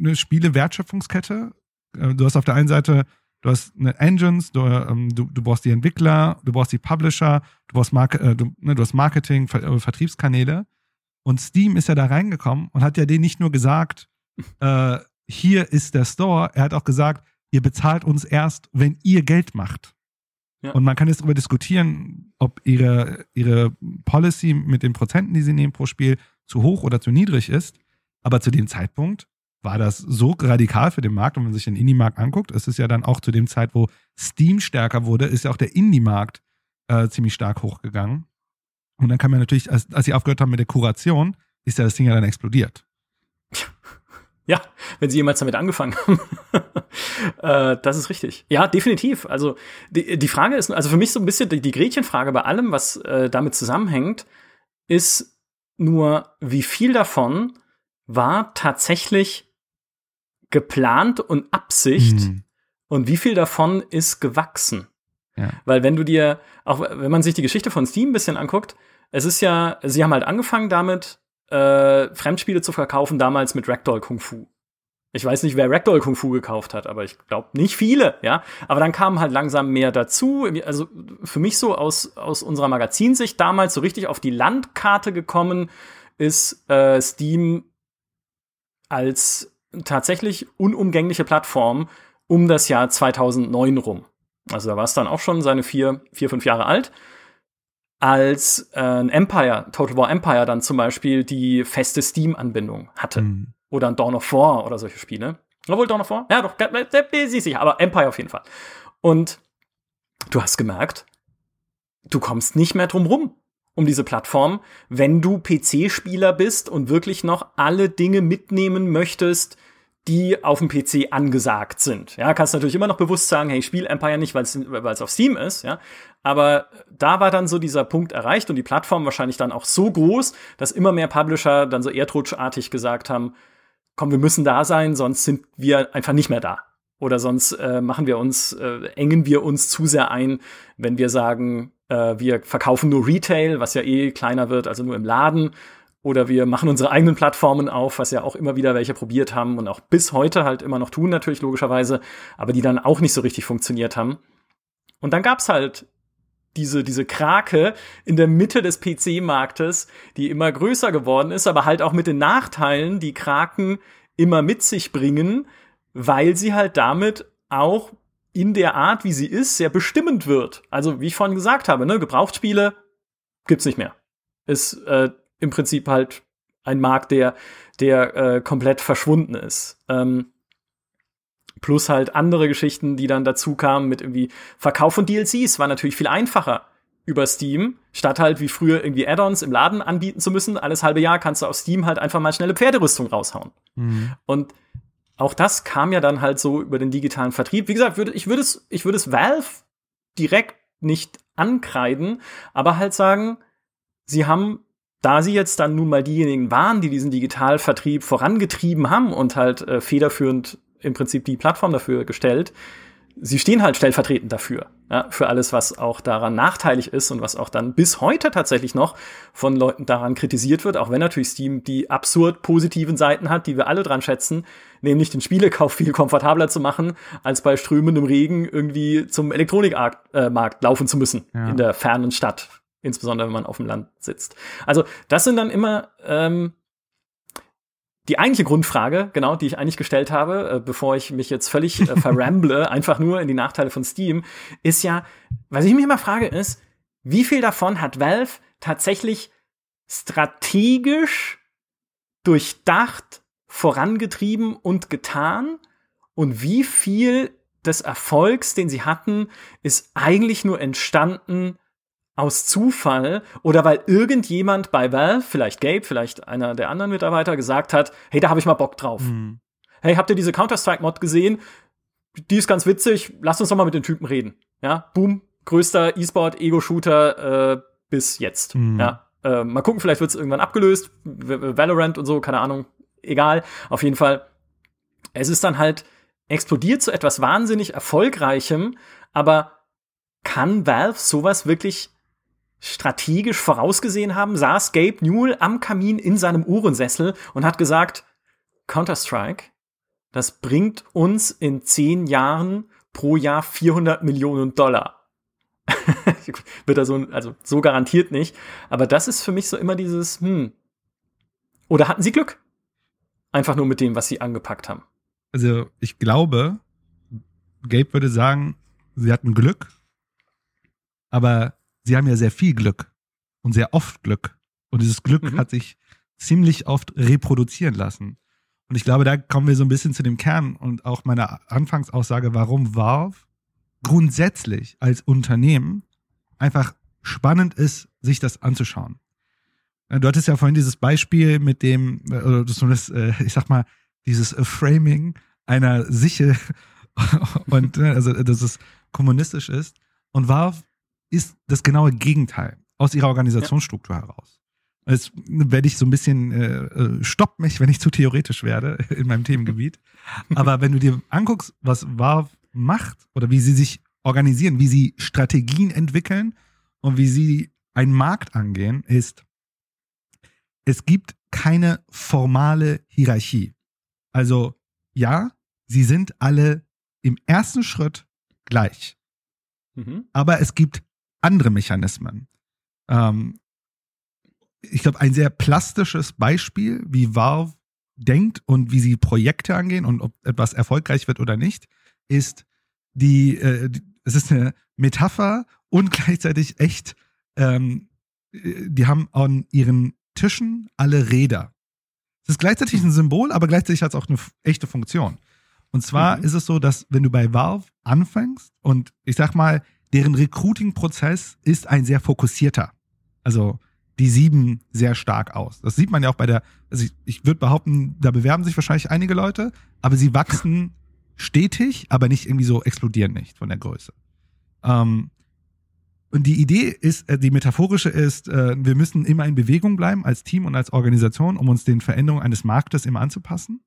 eine Spiele-Wertschöpfungskette, äh, du hast auf der einen Seite, du hast eine Engines, du, ähm, du, du brauchst die Entwickler, du brauchst die Publisher, du brauchst Marke, äh, du, ne, du hast Marketing, äh, Vertriebskanäle. Und Steam ist ja da reingekommen und hat ja denen nicht nur gesagt, äh, hier ist der Store, er hat auch gesagt, ihr bezahlt uns erst, wenn ihr Geld macht. Ja. Und man kann jetzt darüber diskutieren, ob ihre, ihre Policy mit den Prozenten, die sie nehmen pro Spiel, zu hoch oder zu niedrig ist. Aber zu dem Zeitpunkt war das so radikal für den Markt. Und wenn man sich den Indie-Markt anguckt, ist es ja dann auch zu dem Zeit, wo Steam stärker wurde, ist ja auch der Indie-Markt äh, ziemlich stark hochgegangen. Und dann kann man natürlich, als, als sie aufgehört haben mit der Kuration, ist ja das Ding ja dann explodiert. Ja, wenn sie jemals damit angefangen haben. äh, das ist richtig. Ja, definitiv. Also die, die Frage ist, also für mich so ein bisschen die, die Gretchenfrage bei allem, was äh, damit zusammenhängt, ist nur, wie viel davon war tatsächlich geplant und Absicht mhm. und wie viel davon ist gewachsen. Ja. Weil wenn du dir, auch wenn man sich die Geschichte von Steam ein bisschen anguckt, es ist ja, sie haben halt angefangen damit, äh, Fremdspiele zu verkaufen, damals mit Ragdoll Kung Fu. Ich weiß nicht, wer Ragdoll Kung Fu gekauft hat, aber ich glaube nicht viele, ja. Aber dann kamen halt langsam mehr dazu. Also für mich so aus, aus unserer Magazinsicht damals so richtig auf die Landkarte gekommen ist äh, Steam als tatsächlich unumgängliche Plattform um das Jahr 2009 rum. Also da war es dann auch schon seine vier, vier, fünf Jahre alt als äh, ein Empire, Total War Empire dann zum Beispiel die feste Steam-Anbindung hatte. Mhm. Oder ein Dawn of War oder solche Spiele. Obwohl Dawn of War? Ja, doch, sie sicher, aber Empire auf jeden Fall. Und du hast gemerkt, du kommst nicht mehr drum rum um diese Plattform, wenn du PC-Spieler bist und wirklich noch alle Dinge mitnehmen möchtest, die auf dem PC angesagt sind. Ja, kannst natürlich immer noch bewusst sagen, hey, ich spiele Empire nicht, weil es auf Steam ist, ja. Aber da war dann so dieser Punkt erreicht und die Plattform wahrscheinlich dann auch so groß, dass immer mehr Publisher dann so erdrutschartig gesagt haben, komm, wir müssen da sein, sonst sind wir einfach nicht mehr da. Oder sonst äh, machen wir uns, äh, engen wir uns zu sehr ein, wenn wir sagen, äh, wir verkaufen nur Retail, was ja eh kleiner wird, also nur im Laden oder wir machen unsere eigenen Plattformen auf, was ja auch immer wieder welche probiert haben und auch bis heute halt immer noch tun, natürlich logischerweise, aber die dann auch nicht so richtig funktioniert haben. Und dann gab's halt diese, diese Krake in der Mitte des PC-Marktes, die immer größer geworden ist, aber halt auch mit den Nachteilen, die Kraken immer mit sich bringen, weil sie halt damit auch in der Art, wie sie ist, sehr bestimmend wird. Also, wie ich vorhin gesagt habe, ne, Gebrauchtspiele gibt's nicht mehr. Ist äh, im Prinzip halt ein Markt, der, der äh, komplett verschwunden ist. Ähm, plus halt andere Geschichten, die dann dazu kamen mit irgendwie Verkauf von DLCs war natürlich viel einfacher über Steam, statt halt wie früher irgendwie Add-ons im Laden anbieten zu müssen. Alles halbe Jahr kannst du auf Steam halt einfach mal schnelle Pferderüstung raushauen. Mhm. Und auch das kam ja dann halt so über den digitalen Vertrieb. Wie gesagt, würde, ich würde es, ich würde es Valve direkt nicht ankreiden, aber halt sagen, sie haben da sie jetzt dann nun mal diejenigen waren, die diesen Digitalvertrieb vorangetrieben haben und halt äh, federführend im Prinzip die Plattform dafür gestellt, sie stehen halt stellvertretend dafür, ja, für alles, was auch daran nachteilig ist und was auch dann bis heute tatsächlich noch von Leuten daran kritisiert wird, auch wenn natürlich Steam die absurd positiven Seiten hat, die wir alle dran schätzen, nämlich den Spielekauf viel komfortabler zu machen, als bei strömendem Regen irgendwie zum Elektronikmarkt äh, laufen zu müssen ja. in der fernen Stadt, insbesondere wenn man auf dem Land sitzt. Also das sind dann immer ähm, die eigentliche Grundfrage, genau, die ich eigentlich gestellt habe, äh, bevor ich mich jetzt völlig äh, verramble, einfach nur in die Nachteile von Steam, ist ja, was ich mich immer frage, ist, wie viel davon hat Valve tatsächlich strategisch durchdacht, vorangetrieben und getan? Und wie viel des Erfolgs, den sie hatten, ist eigentlich nur entstanden aus Zufall oder weil irgendjemand bei Valve, vielleicht Gabe, vielleicht einer der anderen Mitarbeiter, gesagt hat, hey, da habe ich mal Bock drauf. Mhm. Hey, habt ihr diese Counter-Strike-Mod gesehen? Die ist ganz witzig, lasst uns doch mal mit den Typen reden. Ja, boom, größter E-Sport-Ego-Shooter äh, bis jetzt. Mhm. Ja, äh, mal gucken, vielleicht wird es irgendwann abgelöst. Valorant und so, keine Ahnung, egal. Auf jeden Fall, es ist dann halt explodiert zu etwas wahnsinnig Erfolgreichem, aber kann Valve sowas wirklich strategisch vorausgesehen haben, saß Gabe Newell am Kamin in seinem Uhrensessel und hat gesagt, Counter-Strike, das bringt uns in zehn Jahren pro Jahr 400 Millionen Dollar. Wird er so, also so garantiert nicht. Aber das ist für mich so immer dieses, hm. Oder hatten sie Glück? Einfach nur mit dem, was sie angepackt haben. Also, ich glaube, Gabe würde sagen, sie hatten Glück. Aber sie haben ja sehr viel Glück und sehr oft Glück. Und dieses Glück mhm. hat sich ziemlich oft reproduzieren lassen. Und ich glaube, da kommen wir so ein bisschen zu dem Kern und auch meiner Anfangsaussage, warum Valve grundsätzlich als Unternehmen einfach spannend ist, sich das anzuschauen. Du hattest ja vorhin dieses Beispiel mit dem, äh, oder das, äh, ich sag mal, dieses Framing einer Sichel und also dass es kommunistisch ist. Und Valve ist das genaue Gegenteil aus ihrer Organisationsstruktur ja. heraus. Jetzt werde ich so ein bisschen, äh, äh, stopp mich, wenn ich zu theoretisch werde in meinem Themengebiet. Aber wenn du dir anguckst, was Valve macht oder wie sie sich organisieren, wie sie Strategien entwickeln und wie sie einen Markt angehen, ist, es gibt keine formale Hierarchie. Also ja, sie sind alle im ersten Schritt gleich. Mhm. Aber es gibt andere Mechanismen. Ähm, ich glaube, ein sehr plastisches Beispiel, wie Valve denkt und wie sie Projekte angehen und ob etwas erfolgreich wird oder nicht, ist die, äh, die es ist eine Metapher und gleichzeitig echt, ähm, die haben an ihren Tischen alle Räder. Es ist gleichzeitig ein Symbol, aber gleichzeitig hat es auch eine echte Funktion. Und zwar mhm. ist es so, dass wenn du bei Valve anfängst und ich sag mal, deren Recruiting-Prozess ist ein sehr fokussierter. Also die sieben sehr stark aus. Das sieht man ja auch bei der, also ich, ich würde behaupten, da bewerben sich wahrscheinlich einige Leute, aber sie wachsen stetig, aber nicht irgendwie so explodieren nicht von der Größe. Ähm, und die Idee ist, äh, die metaphorische ist, äh, wir müssen immer in Bewegung bleiben als Team und als Organisation, um uns den Veränderungen eines Marktes immer anzupassen.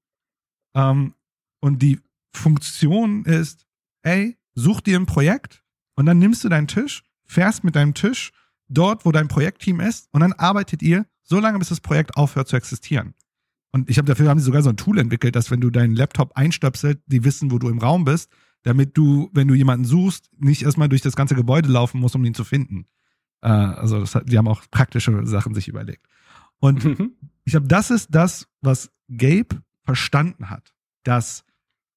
Ähm, und die Funktion ist, ey, such dir ein Projekt, und dann nimmst du deinen Tisch, fährst mit deinem Tisch dort, wo dein Projektteam ist, und dann arbeitet ihr so lange, bis das Projekt aufhört zu existieren. Und ich habe dafür haben sie sogar so ein Tool entwickelt, dass wenn du deinen Laptop einstöpselt, die wissen, wo du im Raum bist, damit du, wenn du jemanden suchst, nicht erstmal durch das ganze Gebäude laufen musst, um ihn zu finden. Äh, also das, die haben auch praktische Sachen sich überlegt. Und mhm. ich glaube, das ist das, was Gabe verstanden hat, dass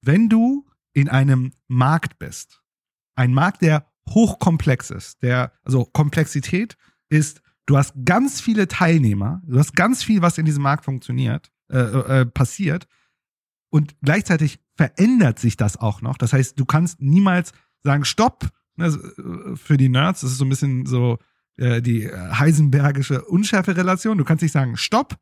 wenn du in einem Markt bist ein Markt, der hochkomplex ist. Der, also Komplexität ist, du hast ganz viele Teilnehmer, du hast ganz viel, was in diesem Markt funktioniert, äh, äh, passiert. Und gleichzeitig verändert sich das auch noch. Das heißt, du kannst niemals sagen, stopp, ne, äh, für die Nerds, das ist so ein bisschen so äh, die heisenbergische Unschärfe-Relation. Du kannst nicht sagen, stopp,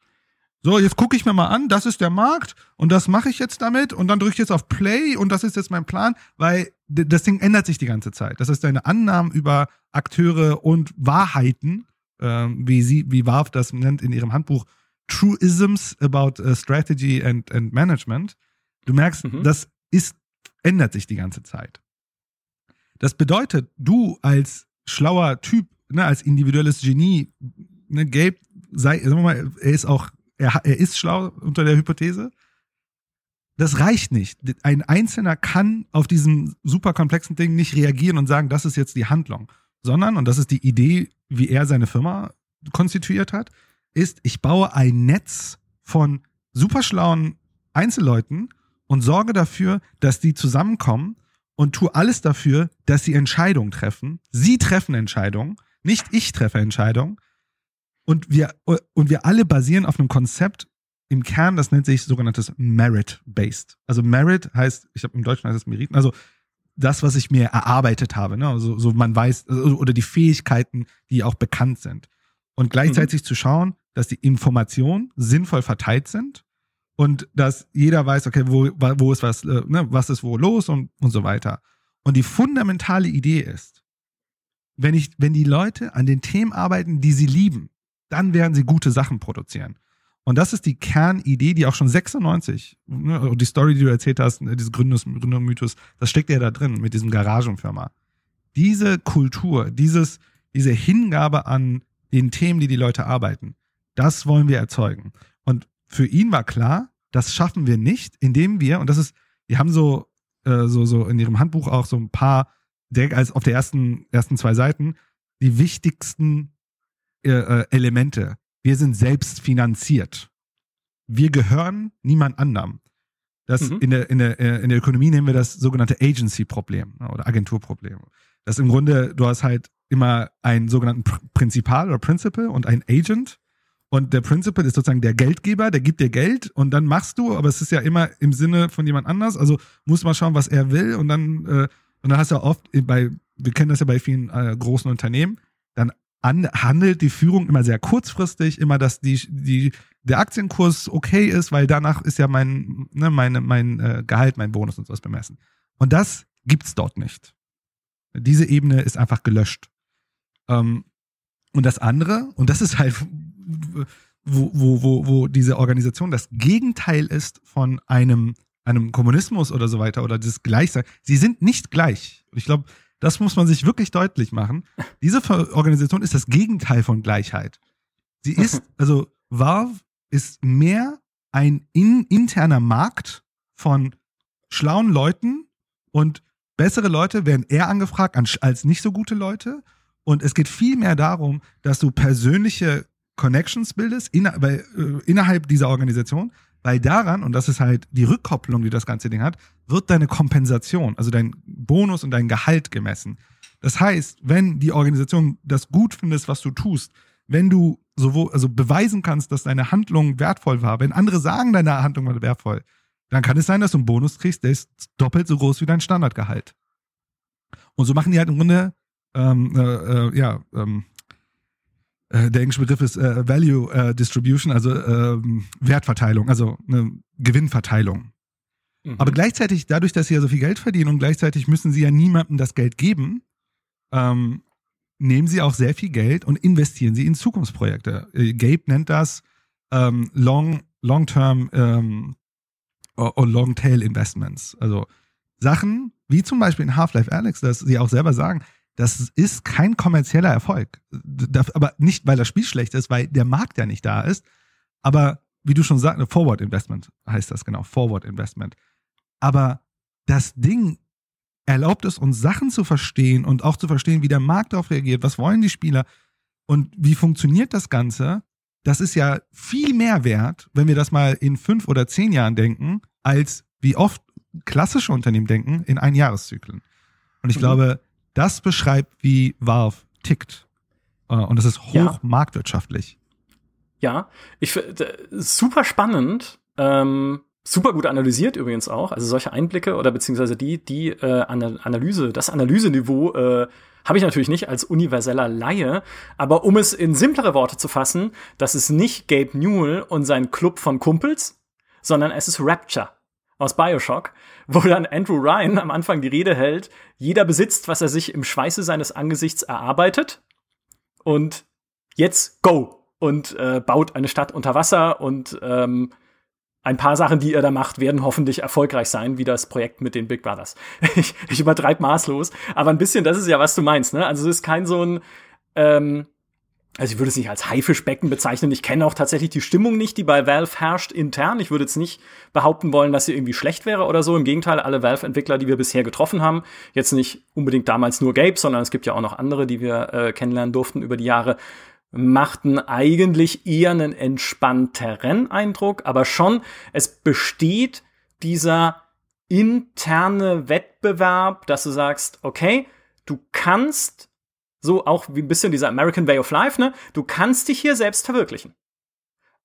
so, jetzt gucke ich mir mal an, das ist der Markt und das mache ich jetzt damit und dann drücke ich jetzt auf Play und das ist jetzt mein Plan, weil das Ding ändert sich die ganze Zeit. Das ist deine Annahmen über Akteure und Wahrheiten, äh, wie sie, wie Valve das nennt in ihrem Handbuch, Truisms about uh, Strategy and, and Management. Du merkst, mhm. das ist, ändert sich die ganze Zeit. Das bedeutet, du als schlauer Typ, ne, als individuelles Genie, ne, Gabe, sei, sagen wir mal, er ist auch, er, er ist schlau unter der Hypothese. Das reicht nicht. Ein Einzelner kann auf diesem super komplexen Ding nicht reagieren und sagen, das ist jetzt die Handlung, sondern, und das ist die Idee, wie er seine Firma konstituiert hat, ist, ich baue ein Netz von superschlauen Einzelleuten und sorge dafür, dass die zusammenkommen und tue alles dafür, dass sie Entscheidungen treffen. Sie treffen Entscheidungen, nicht ich treffe Entscheidungen. Und wir, und wir alle basieren auf einem Konzept im Kern, das nennt sich sogenanntes Merit-Based. Also Merit heißt, ich habe im Deutschen heißt es Meriten, also das, was ich mir erarbeitet habe, ne? also so man weiß, also, oder die Fähigkeiten, die auch bekannt sind. Und gleichzeitig mhm. zu schauen, dass die Informationen sinnvoll verteilt sind und dass jeder weiß, okay, wo, wo ist was, äh, ne, was ist wo los und, und so weiter. Und die fundamentale Idee ist, wenn ich, wenn die Leute an den Themen arbeiten, die sie lieben, dann werden sie gute Sachen produzieren. Und das ist die Kernidee, die auch schon 96, ne, die Story, die du erzählt hast, ne, dieses Gründungs Gründungsmythos, das steckt ja da drin mit diesem Garagenfirma. Diese Kultur, dieses, diese Hingabe an den Themen, die die Leute arbeiten, das wollen wir erzeugen. Und für ihn war klar, das schaffen wir nicht, indem wir, und das ist, die haben so, äh, so, so in ihrem Handbuch auch so ein paar, direkt als auf der ersten, ersten zwei Seiten, die wichtigsten äh, äh, Elemente. Wir sind selbst finanziert. Wir gehören niemand anderem. Das mhm. in, der, in, der, äh, in der Ökonomie nennen wir das sogenannte Agency-Problem ne, oder Agenturproblem. Das im Grunde, du hast halt immer einen sogenannten Prinzipal oder Principal und einen Agent. Und der Principal ist sozusagen der Geldgeber, der gibt dir Geld und dann machst du, aber es ist ja immer im Sinne von jemand anders. Also muss man schauen, was er will und dann, äh, und dann hast du ja oft bei, wir kennen das ja bei vielen äh, großen Unternehmen, an, handelt die Führung immer sehr kurzfristig, immer, dass die, die, der Aktienkurs okay ist, weil danach ist ja mein, ne, meine, mein äh, Gehalt, mein Bonus und sowas bemessen. Und das gibt's dort nicht. Diese Ebene ist einfach gelöscht. Ähm, und das andere, und das ist halt, wo, wo, wo, wo diese Organisation das Gegenteil ist von einem, einem Kommunismus oder so weiter oder das Gleichsein. Sie sind nicht gleich. Ich glaube, das muss man sich wirklich deutlich machen. Diese Organisation ist das Gegenteil von Gleichheit. Sie ist, also Valve ist mehr ein in, interner Markt von schlauen Leuten und bessere Leute werden eher angefragt als nicht so gute Leute. Und es geht viel mehr darum, dass du persönliche Connections bildest inner, weil, äh, innerhalb dieser Organisation, weil daran, und das ist halt die Rückkopplung, die das ganze Ding hat, wird deine Kompensation, also dein Bonus und dein Gehalt gemessen. Das heißt, wenn die Organisation das gut findest, was du tust, wenn du sowohl, also beweisen kannst, dass deine Handlung wertvoll war, wenn andere sagen, deine Handlung war wertvoll, dann kann es sein, dass du einen Bonus kriegst, der ist doppelt so groß wie dein Standardgehalt. Und so machen die halt im Grunde, ähm, äh, äh, ja, ähm, äh, der englische Begriff ist äh, Value äh, Distribution, also ähm, Wertverteilung, also eine Gewinnverteilung. Mhm. Aber gleichzeitig, dadurch, dass sie ja so viel Geld verdienen und gleichzeitig müssen sie ja niemandem das Geld geben, ähm, nehmen sie auch sehr viel Geld und investieren sie in Zukunftsprojekte. Äh, Gabe nennt das ähm, Long, Long-Term ähm, oder Long-Tail Investments. Also Sachen, wie zum Beispiel in Half-Life Alex, dass sie auch selber sagen, das ist kein kommerzieller Erfolg. Aber nicht, weil das Spiel schlecht ist, weil der Markt ja nicht da ist. Aber wie du schon sagst, Forward Investment heißt das genau, Forward Investment. Aber das Ding erlaubt es uns Sachen zu verstehen und auch zu verstehen, wie der Markt darauf reagiert, was wollen die Spieler und wie funktioniert das Ganze. Das ist ja viel mehr wert, wenn wir das mal in fünf oder zehn Jahren denken, als wie oft klassische Unternehmen denken in Einjahreszyklen. Und ich mhm. glaube, das beschreibt, wie Valve tickt. Äh, und das ist hoch ja. marktwirtschaftlich. Ja, ich finde super spannend. Ähm, super gut analysiert übrigens auch. Also solche Einblicke oder beziehungsweise die, die äh, Analyse, das Analyseniveau äh, habe ich natürlich nicht als universeller Laie, aber um es in simplere Worte zu fassen, das ist nicht Gabe Newell und sein Club von Kumpels, sondern es ist Rapture aus Bioshock, wo dann Andrew Ryan am Anfang die Rede hält, jeder besitzt, was er sich im Schweiße seines Angesichts erarbeitet und jetzt go und äh, baut eine Stadt unter Wasser und ähm, ein paar Sachen, die ihr da macht, werden hoffentlich erfolgreich sein, wie das Projekt mit den Big Brothers. ich, ich übertreibe maßlos, aber ein bisschen, das ist ja, was du meinst, ne? Also es ist kein so ein, ähm, also ich würde es nicht als Haifischbecken bezeichnen. Ich kenne auch tatsächlich die Stimmung nicht, die bei Valve herrscht intern. Ich würde jetzt nicht behaupten wollen, dass sie irgendwie schlecht wäre oder so. Im Gegenteil, alle Valve-Entwickler, die wir bisher getroffen haben, jetzt nicht unbedingt damals nur Gabe, sondern es gibt ja auch noch andere, die wir äh, kennenlernen durften über die Jahre, machten eigentlich eher einen entspannteren Eindruck, aber schon, es besteht dieser interne Wettbewerb, dass du sagst, okay, du kannst so auch wie ein bisschen dieser American Way of Life, ne? Du kannst dich hier selbst verwirklichen.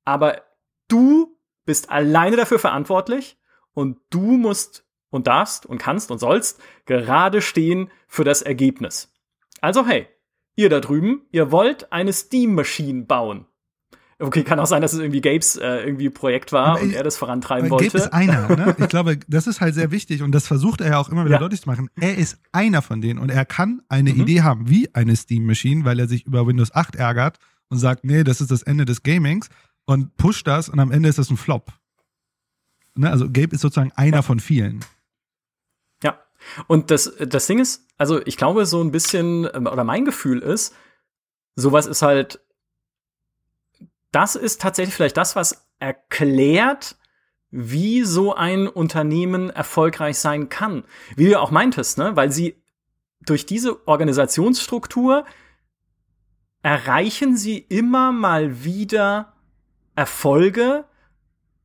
Aber du bist alleine dafür verantwortlich und du musst und darfst und kannst und sollst gerade stehen für das Ergebnis. Also hey, ihr da drüben, ihr wollt eine Steam Machine bauen. Okay, kann auch sein, dass es irgendwie Gabes äh, irgendwie Projekt war aber und er das vorantreiben wollte. Gabe ist einer, ne? Ich glaube, das ist halt sehr wichtig und das versucht er ja auch immer wieder ja. deutlich zu machen. Er ist einer von denen und er kann eine mhm. Idee haben wie eine Steam Machine, weil er sich über Windows 8 ärgert und sagt, nee, das ist das Ende des Gamings und pusht das und am Ende ist das ein Flop. Ne? Also Gabe ist sozusagen einer ja. von vielen. Ja. Und das, das Ding ist, also ich glaube, so ein bisschen, ähm, oder mein Gefühl ist, sowas ist halt, das ist tatsächlich vielleicht das, was erklärt, wie so ein Unternehmen erfolgreich sein kann. Wie du auch meintest, ne? Weil sie durch diese Organisationsstruktur erreichen sie immer mal wieder Erfolge,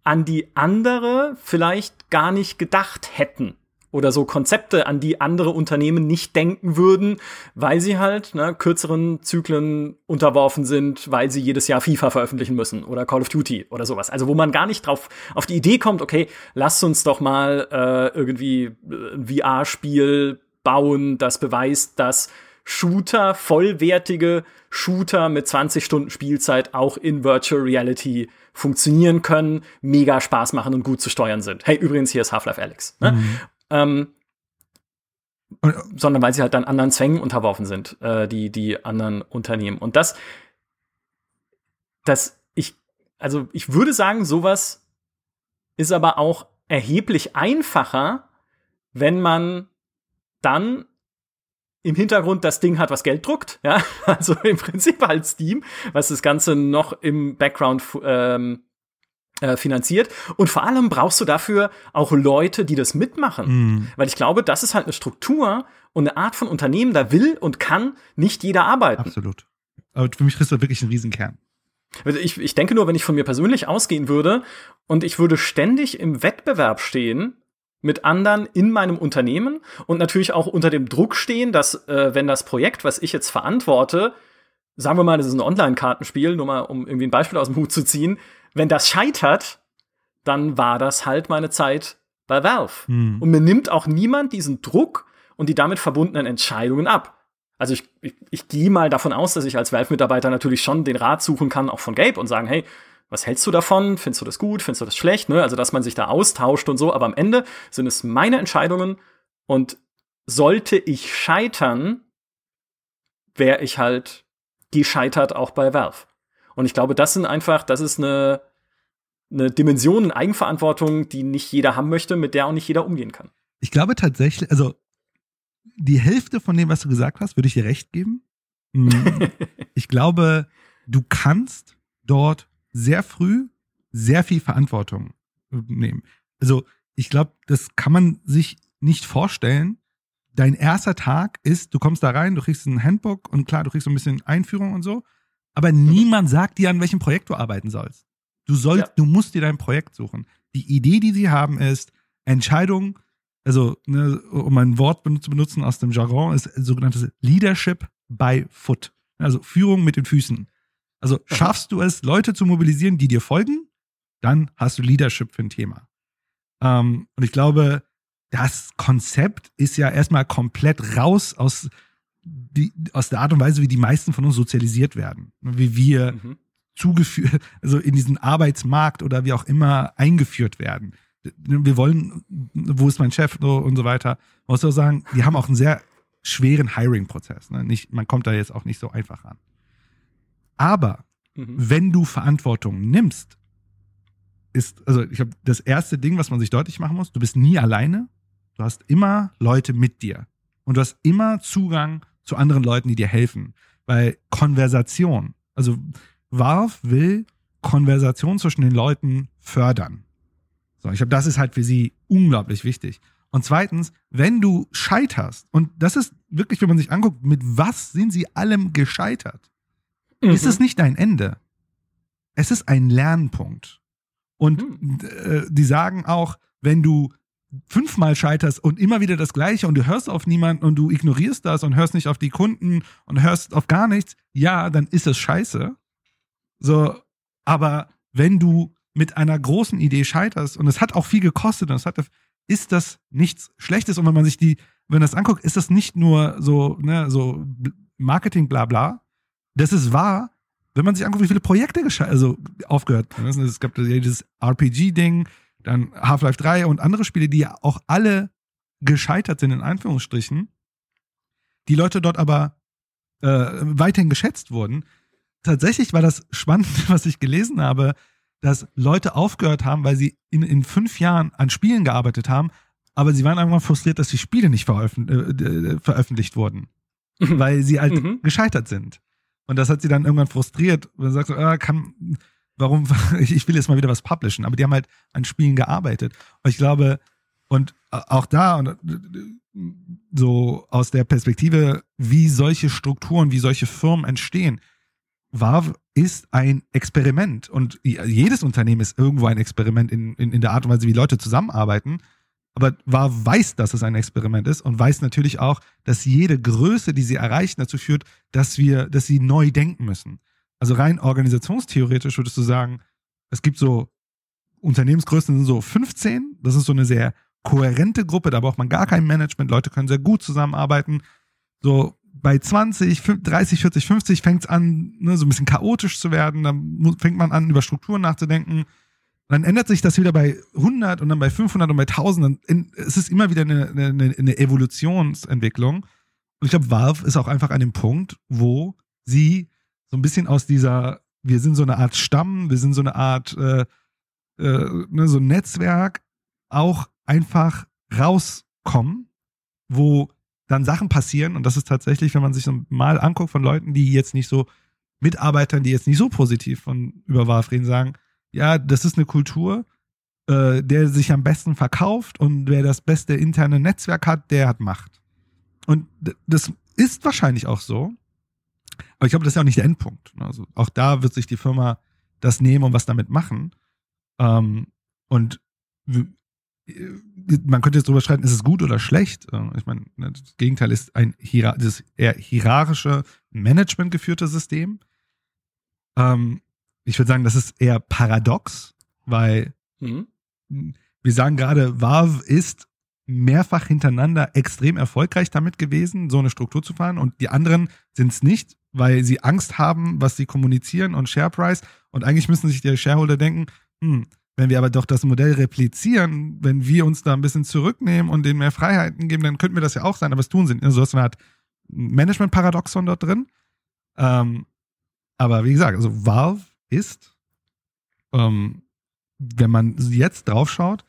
an die andere vielleicht gar nicht gedacht hätten oder so Konzepte, an die andere Unternehmen nicht denken würden, weil sie halt ne, kürzeren Zyklen unterworfen sind, weil sie jedes Jahr FIFA veröffentlichen müssen oder Call of Duty oder sowas. Also wo man gar nicht drauf auf die Idee kommt, okay, lasst uns doch mal äh, irgendwie ein VR-Spiel bauen, das beweist, dass Shooter, vollwertige Shooter mit 20 Stunden Spielzeit auch in Virtual Reality funktionieren können, mega Spaß machen und gut zu steuern sind. Hey, übrigens, hier ist Half-Life Alex. Ne? Mhm ähm, sondern weil sie halt dann anderen Zwängen unterworfen sind, äh, die, die anderen Unternehmen. Und das, das, ich, also ich würde sagen, sowas ist aber auch erheblich einfacher, wenn man dann im Hintergrund das Ding hat, was Geld druckt, ja, also im Prinzip halt Steam, was das Ganze noch im Background ähm, äh, finanziert. Und vor allem brauchst du dafür auch Leute, die das mitmachen. Mhm. Weil ich glaube, das ist halt eine Struktur und eine Art von Unternehmen, da will und kann nicht jeder arbeiten. Absolut. Aber für mich ist das wirklich ein Riesenkern. Also ich, ich denke nur, wenn ich von mir persönlich ausgehen würde und ich würde ständig im Wettbewerb stehen mit anderen in meinem Unternehmen und natürlich auch unter dem Druck stehen, dass äh, wenn das Projekt, was ich jetzt verantworte, sagen wir mal, das ist ein Online-Kartenspiel, nur mal um irgendwie ein Beispiel aus dem Hut zu ziehen, wenn das scheitert, dann war das halt meine Zeit bei Valve. Hm. Und mir nimmt auch niemand diesen Druck und die damit verbundenen Entscheidungen ab. Also ich, ich, ich gehe mal davon aus, dass ich als Valve-Mitarbeiter natürlich schon den Rat suchen kann, auch von Gabe und sagen, hey, was hältst du davon? Findest du das gut? Findest du das schlecht? Ne? Also, dass man sich da austauscht und so. Aber am Ende sind es meine Entscheidungen und sollte ich scheitern, wäre ich halt gescheitert auch bei Valve. Und ich glaube, das sind einfach, das ist eine, eine Dimension, eine Eigenverantwortung, die nicht jeder haben möchte, mit der auch nicht jeder umgehen kann. Ich glaube tatsächlich, also die Hälfte von dem, was du gesagt hast, würde ich dir recht geben. Mm, ich glaube, du kannst dort sehr früh sehr viel Verantwortung nehmen. Also ich glaube, das kann man sich nicht vorstellen. Dein erster Tag ist, du kommst da rein, du kriegst ein Handbook und klar, du kriegst so ein bisschen Einführung und so. Aber niemand sagt dir, an welchem Projekt du arbeiten sollst. Du sollst, ja. du musst dir dein Projekt suchen. Die Idee, die sie haben, ist Entscheidung, also ne, um ein Wort zu benutzen aus dem Jargon, ist sogenanntes Leadership by Foot. Also Führung mit den Füßen. Also schaffst du es, Leute zu mobilisieren, die dir folgen, dann hast du Leadership für ein Thema. Ähm, und ich glaube, das Konzept ist ja erstmal komplett raus aus die, aus der Art und Weise, wie die meisten von uns sozialisiert werden. Wie wir mhm. zugeführt, also in diesen Arbeitsmarkt oder wie auch immer eingeführt werden. Wir wollen, wo ist mein Chef und so weiter. Man muss auch sagen, die haben auch einen sehr schweren Hiring-Prozess. Ne? Nicht, man kommt da jetzt auch nicht so einfach ran. Aber mhm. wenn du Verantwortung nimmst, ist, also ich glaube, das erste Ding, was man sich deutlich machen muss, du bist nie alleine. Du hast immer Leute mit dir. Und du hast immer Zugang zu anderen Leuten, die dir helfen. Weil Konversation, also Valve will Konversation zwischen den Leuten fördern. So, ich glaube, das ist halt für sie unglaublich wichtig. Und zweitens, wenn du scheiterst, und das ist wirklich, wenn man sich anguckt, mit was sind sie allem gescheitert, mhm. ist es nicht dein Ende. Es ist ein Lernpunkt. Und mhm. äh, die sagen auch, wenn du fünfmal scheiterst und immer wieder das Gleiche und du hörst auf niemanden und du ignorierst das und hörst nicht auf die Kunden und hörst auf gar nichts, ja, dann ist es scheiße. So, aber wenn du mit einer großen Idee scheiterst und es hat auch viel gekostet und es hat, ist das nichts Schlechtes und wenn man sich die, wenn das anguckt, ist das nicht nur so, ne, so Marketing, bla, bla. Das ist wahr, wenn man sich anguckt, wie viele Projekte also aufgehört. Es gab dieses RPG-Ding, dann Half-Life 3 und andere Spiele, die ja auch alle gescheitert sind, in Anführungsstrichen, die Leute dort aber äh, weiterhin geschätzt wurden. Tatsächlich war das spannend, was ich gelesen habe, dass Leute aufgehört haben, weil sie in, in fünf Jahren an Spielen gearbeitet haben, aber sie waren irgendwann frustriert, dass die Spiele nicht veröffent äh, veröffentlicht wurden, mhm. weil sie halt mhm. gescheitert sind. Und das hat sie dann irgendwann frustriert. Und dann sagst du, ah, kann, warum, ich will jetzt mal wieder was publishen. Aber die haben halt an Spielen gearbeitet. Und ich glaube, und auch da, und so aus der Perspektive, wie solche Strukturen, wie solche Firmen entstehen, Valve ist ein Experiment. Und jedes Unternehmen ist irgendwo ein Experiment in, in, in der Art und Weise, wie Leute zusammenarbeiten. Aber Valve weiß, dass es ein Experiment ist und weiß natürlich auch, dass jede Größe, die sie erreichen, dazu führt, dass wir, dass sie neu denken müssen. Also rein organisationstheoretisch würdest du sagen, es gibt so Unternehmensgrößen sind so 15. Das ist so eine sehr kohärente Gruppe. Da braucht man gar kein Management. Leute können sehr gut zusammenarbeiten. So bei 20, 30, 40, 50 fängt es an, ne, so ein bisschen chaotisch zu werden. Dann fängt man an, über Strukturen nachzudenken. Dann ändert sich das wieder bei 100 und dann bei 500 und bei 1000. Dann, es ist immer wieder eine, eine, eine Evolutionsentwicklung. Und ich glaube, Valve ist auch einfach an dem Punkt, wo sie so ein bisschen aus dieser, wir sind so eine Art Stamm, wir sind so eine Art, äh, äh, ne, so ein Netzwerk, auch einfach rauskommen, wo dann Sachen passieren. Und das ist tatsächlich, wenn man sich so mal anguckt von Leuten, die jetzt nicht so, Mitarbeitern, die jetzt nicht so positiv von über Valve reden, sagen, ja, das ist eine Kultur, äh, der sich am besten verkauft und wer das beste interne Netzwerk hat, der hat Macht. Und das ist wahrscheinlich auch so. Aber ich glaube, das ist ja auch nicht der Endpunkt. Ne? Also auch da wird sich die Firma das nehmen und was damit machen. Ähm, und äh, man könnte jetzt drüber streiten, ist es gut oder schlecht? Äh, ich meine, ne, das Gegenteil ist ein das eher hierarchische, managementgeführte System. Ähm, ich würde sagen, das ist eher paradox, weil mhm. wir sagen gerade, Valve ist mehrfach hintereinander extrem erfolgreich damit gewesen, so eine Struktur zu fahren und die anderen sind es nicht, weil sie Angst haben, was sie kommunizieren und Share Price und eigentlich müssen sich die Shareholder denken, hm, wenn wir aber doch das Modell replizieren, wenn wir uns da ein bisschen zurücknehmen und denen mehr Freiheiten geben, dann könnten wir das ja auch sein, aber es tun sie nicht. Also, du hast eine Art Management-Paradoxon dort drin. Ähm, aber wie gesagt, also Valve ist, ähm, wenn man jetzt draufschaut,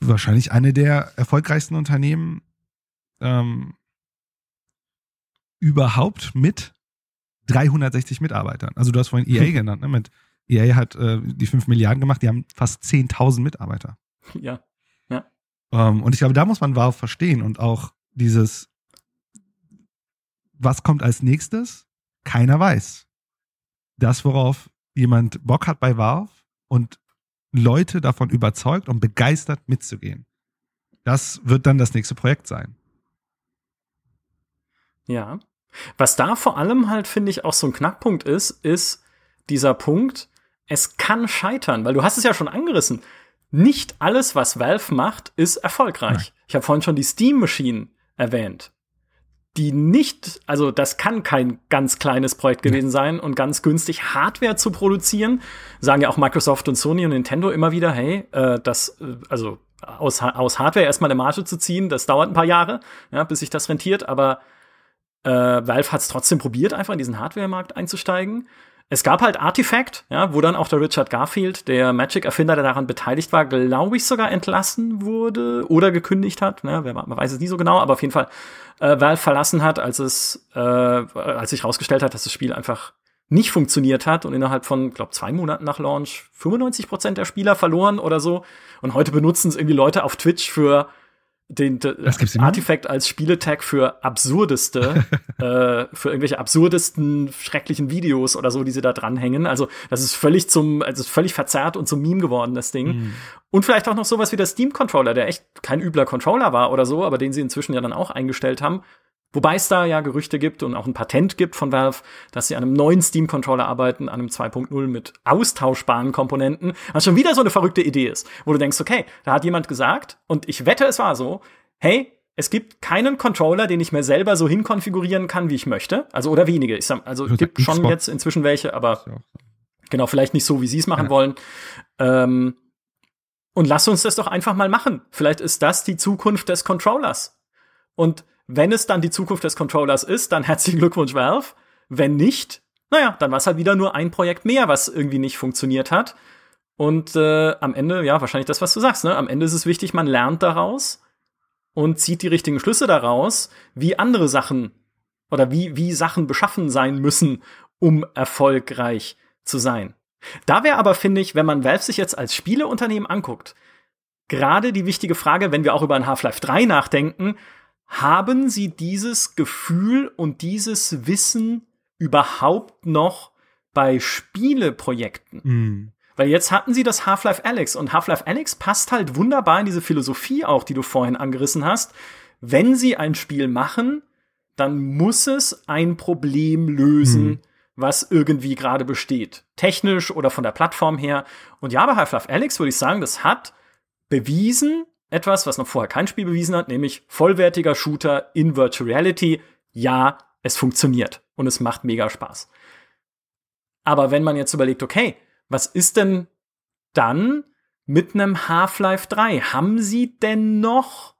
wahrscheinlich eine der erfolgreichsten Unternehmen ähm, überhaupt mit 360 Mitarbeitern. Also du hast vorhin EA genannt, ne? Mit EA hat äh, die 5 Milliarden gemacht, die haben fast 10.000 Mitarbeiter. Ja, ja. Ähm, und ich glaube, da muss man Valve verstehen und auch dieses, was kommt als nächstes? Keiner weiß. Das, worauf jemand Bock hat bei Valve und Leute davon überzeugt und begeistert mitzugehen. Das wird dann das nächste Projekt sein. Ja. Was da vor allem halt, finde ich, auch so ein Knackpunkt ist, ist dieser Punkt, es kann scheitern, weil du hast es ja schon angerissen. Nicht alles, was Valve macht, ist erfolgreich. Ich habe vorhin schon die Steam-Maschinen erwähnt die nicht, also das kann kein ganz kleines Projekt gewesen sein und ganz günstig Hardware zu produzieren, sagen ja auch Microsoft und Sony und Nintendo immer wieder, hey, äh, das, äh, also aus, aus Hardware erstmal eine Marge zu ziehen, das dauert ein paar Jahre, ja, bis sich das rentiert, aber äh, Valve hat es trotzdem probiert, einfach in diesen Hardware-Markt einzusteigen. Es gab halt Artifact, ja, wo dann auch der Richard Garfield, der Magic-Erfinder, der daran beteiligt war, glaube ich sogar entlassen wurde oder gekündigt hat. Ne? Wer, man weiß es nie so genau, aber auf jeden Fall äh, Valve verlassen hat, als es, äh, als sich herausgestellt hat, dass das Spiel einfach nicht funktioniert hat und innerhalb von, glaube zwei Monaten nach Launch 95 Prozent der Spieler verloren oder so. Und heute benutzen es irgendwie Leute auf Twitch für den Artifact als Spieletag für absurdeste, äh, für irgendwelche absurdesten, schrecklichen Videos oder so, die sie da dranhängen. Also, das ist völlig zum, also völlig verzerrt und zum Meme geworden, das Ding. Mhm. Und vielleicht auch noch sowas wie der Steam-Controller, der echt kein übler Controller war oder so, aber den sie inzwischen ja dann auch eingestellt haben. Wobei es da ja Gerüchte gibt und auch ein Patent gibt von Valve, dass sie an einem neuen Steam-Controller arbeiten, an einem 2.0 mit austauschbaren Komponenten, was schon wieder so eine verrückte Idee ist, wo du denkst, okay, da hat jemand gesagt, und ich wette, es war so, hey, es gibt keinen Controller, den ich mir selber so hinkonfigurieren kann, wie ich möchte. Also oder wenige. Ich sag, also es gibt schon jetzt inzwischen welche, aber genau, vielleicht nicht so, wie sie es machen ja. wollen. Ähm, und lass uns das doch einfach mal machen. Vielleicht ist das die Zukunft des Controllers. Und wenn es dann die Zukunft des Controllers ist, dann herzlichen Glückwunsch, Valve. Wenn nicht, naja, dann war es halt wieder nur ein Projekt mehr, was irgendwie nicht funktioniert hat. Und äh, am Ende, ja, wahrscheinlich das, was du sagst, ne? Am Ende ist es wichtig, man lernt daraus und zieht die richtigen Schlüsse daraus, wie andere Sachen oder wie, wie Sachen beschaffen sein müssen, um erfolgreich zu sein. Da wäre aber, finde ich, wenn man Valve sich jetzt als Spieleunternehmen anguckt, gerade die wichtige Frage, wenn wir auch über ein Half-Life 3 nachdenken, haben sie dieses Gefühl und dieses Wissen überhaupt noch bei Spieleprojekten? Mm. Weil jetzt hatten sie das Half-Life Alex und Half-Life Alex passt halt wunderbar in diese Philosophie auch, die du vorhin angerissen hast. Wenn sie ein Spiel machen, dann muss es ein Problem lösen, mm. was irgendwie gerade besteht. Technisch oder von der Plattform her. Und ja, bei Half-Life Alex würde ich sagen, das hat bewiesen, etwas, was noch vorher kein Spiel bewiesen hat, nämlich vollwertiger Shooter in Virtual Reality. Ja, es funktioniert und es macht mega Spaß. Aber wenn man jetzt überlegt, okay, was ist denn dann mit einem Half-Life 3? Haben Sie denn noch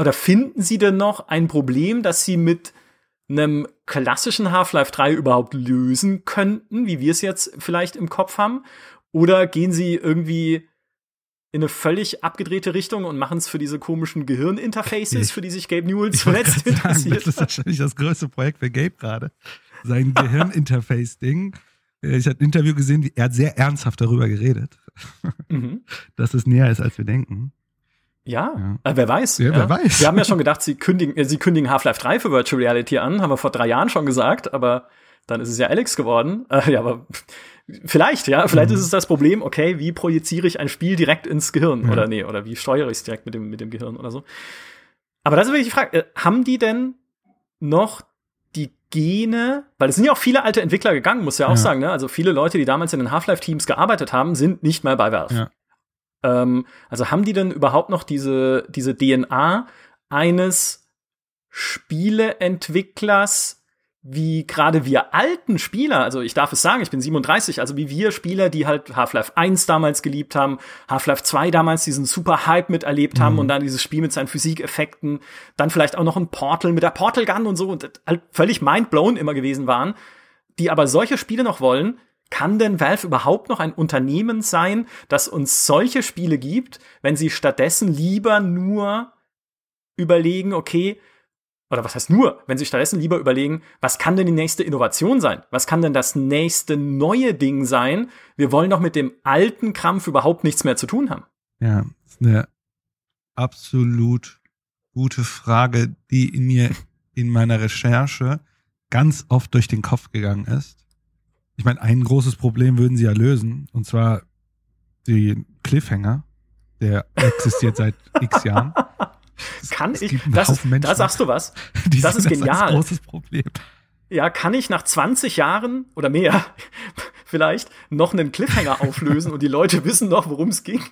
oder finden Sie denn noch ein Problem, das Sie mit einem klassischen Half-Life 3 überhaupt lösen könnten, wie wir es jetzt vielleicht im Kopf haben? Oder gehen Sie irgendwie in eine völlig abgedrehte Richtung und machen es für diese komischen Gehirninterfaces, für die sich Gabe Newell zuletzt interessiert. Das ist wahrscheinlich das größte Projekt für Gabe gerade. Sein Gehirninterface-Ding. Ich hatte ein Interview gesehen, er hat sehr ernsthaft darüber geredet, mhm. dass es näher ist, als wir denken. Ja, ja. Äh, wer weiß. Ja, wer weiß. Wir haben ja schon gedacht, sie kündigen, äh, sie kündigen Half-Life 3 für Virtual Reality an, haben wir vor drei Jahren schon gesagt, aber dann ist es ja Alex geworden. Äh, ja, aber Vielleicht, ja. Vielleicht mhm. ist es das Problem, okay, wie projiziere ich ein Spiel direkt ins Gehirn? Ja. Oder nee, oder wie steuere ich es direkt mit dem, mit dem Gehirn oder so. Aber das ist wirklich die Frage, äh, haben die denn noch die Gene, weil es sind ja auch viele alte Entwickler gegangen, muss ja auch ja. sagen, ne? Also viele Leute, die damals in den Half-Life-Teams gearbeitet haben, sind nicht mehr bei Valve. Ja. Ähm, also haben die denn überhaupt noch diese, diese DNA eines Spieleentwicklers, wie gerade wir alten Spieler, also ich darf es sagen, ich bin 37, also wie wir Spieler, die halt Half-Life 1 damals geliebt haben, Half-Life 2 damals diesen super Hype miterlebt haben mhm. und dann dieses Spiel mit seinen Physikeffekten, dann vielleicht auch noch ein Portal mit der Portal Gun und so und halt völlig mindblown immer gewesen waren, die aber solche Spiele noch wollen, kann denn Valve überhaupt noch ein Unternehmen sein, das uns solche Spiele gibt, wenn sie stattdessen lieber nur überlegen, okay, oder was heißt nur, wenn Sie stattdessen lieber überlegen, was kann denn die nächste Innovation sein? Was kann denn das nächste neue Ding sein? Wir wollen doch mit dem alten Krampf überhaupt nichts mehr zu tun haben. Ja, das ist eine absolut gute Frage, die in mir in meiner Recherche ganz oft durch den Kopf gegangen ist. Ich meine, ein großes Problem würden sie ja lösen, und zwar die Cliffhanger, der existiert seit x Jahren. Kann ich, das, da sagst du was. Das ist genial. Das ist ein großes Problem. Ja, kann ich nach 20 Jahren oder mehr vielleicht noch einen Cliffhanger auflösen und die Leute wissen noch, worum es ging?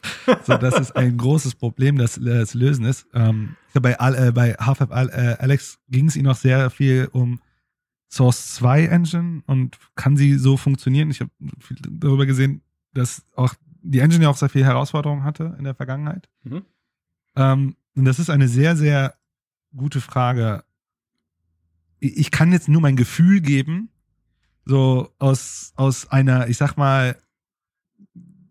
so, das ist ein großes Problem, das, das lösen ist. Ähm, bei, äh, bei Half-Life äh, Alex ging es ihnen noch sehr viel um Source 2 Engine und kann sie so funktionieren? Ich habe darüber gesehen, dass auch die Engine ja auch sehr viele Herausforderungen hatte in der Vergangenheit. Mhm. Ähm, und das ist eine sehr, sehr gute Frage. Ich kann jetzt nur mein Gefühl geben, so aus, aus einer, ich sag mal,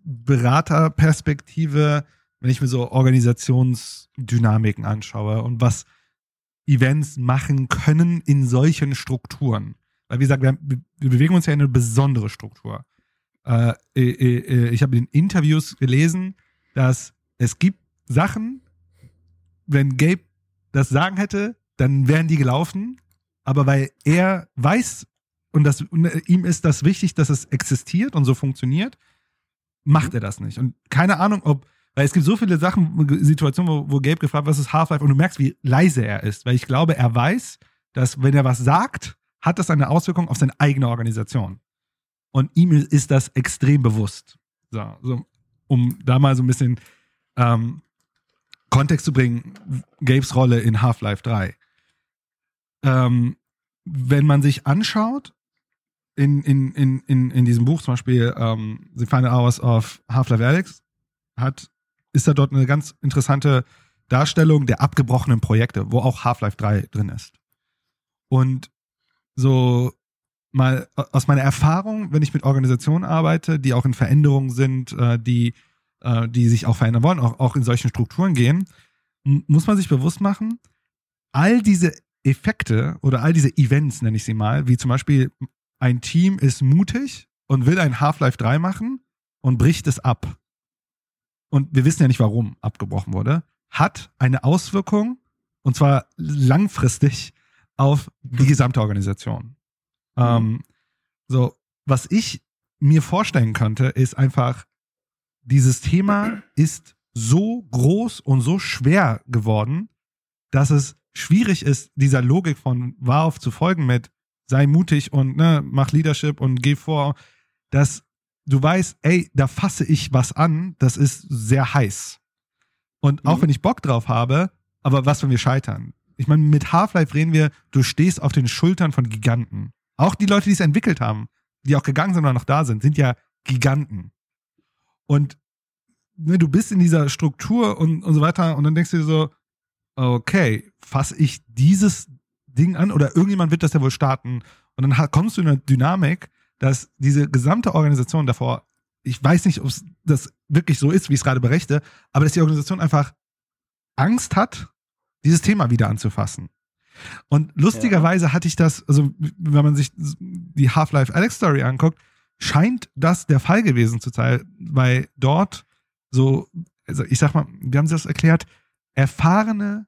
Beraterperspektive, wenn ich mir so Organisationsdynamiken anschaue und was Events machen können in solchen Strukturen. Weil, wie gesagt, wir, wir bewegen uns ja in eine besondere Struktur. Äh, äh, äh, ich habe in Interviews gelesen, dass es gibt Sachen, wenn Gabe das Sagen hätte, dann wären die gelaufen. Aber weil er weiß und, das, und ihm ist das wichtig, dass es existiert und so funktioniert, macht er das nicht. Und keine Ahnung, ob, weil es gibt so viele Sachen, Situationen, wo, wo Gabe gefragt, was ist Half-Life, und du merkst, wie leise er ist, weil ich glaube, er weiß, dass wenn er was sagt, hat das eine Auswirkung auf seine eigene Organisation. Und ihm ist das extrem bewusst. So, so um da mal so ein bisschen ähm, Kontext zu bringen, Gabes Rolle in Half-Life 3. Ähm, wenn man sich anschaut, in, in, in, in, in diesem Buch zum Beispiel ähm, The Final Hours of Half-Life Alex, hat, ist da dort eine ganz interessante Darstellung der abgebrochenen Projekte, wo auch Half-Life 3 drin ist. Und so mal aus meiner Erfahrung, wenn ich mit Organisationen arbeite, die auch in Veränderungen sind, äh, die, äh, die sich auch verändern wollen, auch, auch in solchen Strukturen gehen, muss man sich bewusst machen, all diese Effekte oder all diese Events, nenne ich sie mal, wie zum Beispiel ein Team ist mutig und will ein Half-Life 3 machen und bricht es ab. Und wir wissen ja nicht, warum abgebrochen wurde, hat eine Auswirkung, und zwar langfristig, auf die gesamte Organisation. Mhm. Ähm, so, was ich mir vorstellen könnte, ist einfach, dieses Thema ist so groß und so schwer geworden, dass es schwierig ist, dieser Logik von Valve zu folgen mit sei mutig und ne, mach Leadership und geh vor, dass du weißt, ey, da fasse ich was an, das ist sehr heiß. Und auch mhm. wenn ich Bock drauf habe, aber was, wenn wir scheitern? Ich meine, mit Half-Life reden wir, du stehst auf den Schultern von Giganten. Auch die Leute, die es entwickelt haben, die auch gegangen sind oder noch da sind, sind ja Giganten. Und ne, du bist in dieser Struktur und, und so weiter und dann denkst du dir so, okay, fasse ich dieses Ding an oder irgendjemand wird das ja wohl starten und dann kommst du in eine Dynamik, dass diese gesamte Organisation davor, ich weiß nicht, ob das wirklich so ist, wie ich es gerade berichte, aber dass die Organisation einfach Angst hat, dieses Thema wieder anzufassen. Und lustigerweise hatte ich das, also wenn man sich die Half-Life Alex Story anguckt, scheint das der Fall gewesen zu sein, weil dort so, also ich sag mal, wie haben sie das erklärt, erfahrene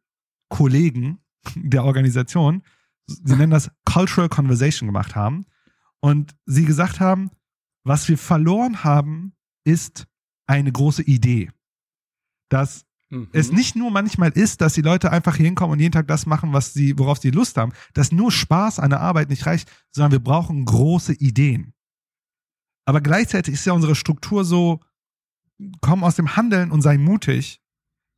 Kollegen der Organisation, sie nennen das Cultural Conversation gemacht haben und sie gesagt haben, was wir verloren haben, ist eine große Idee. Dass mhm. es nicht nur manchmal ist, dass die Leute einfach hier hinkommen und jeden Tag das machen, was sie, worauf sie Lust haben, dass nur Spaß an der Arbeit nicht reicht, sondern wir brauchen große Ideen. Aber gleichzeitig ist ja unsere Struktur so, komm aus dem Handeln und sei mutig.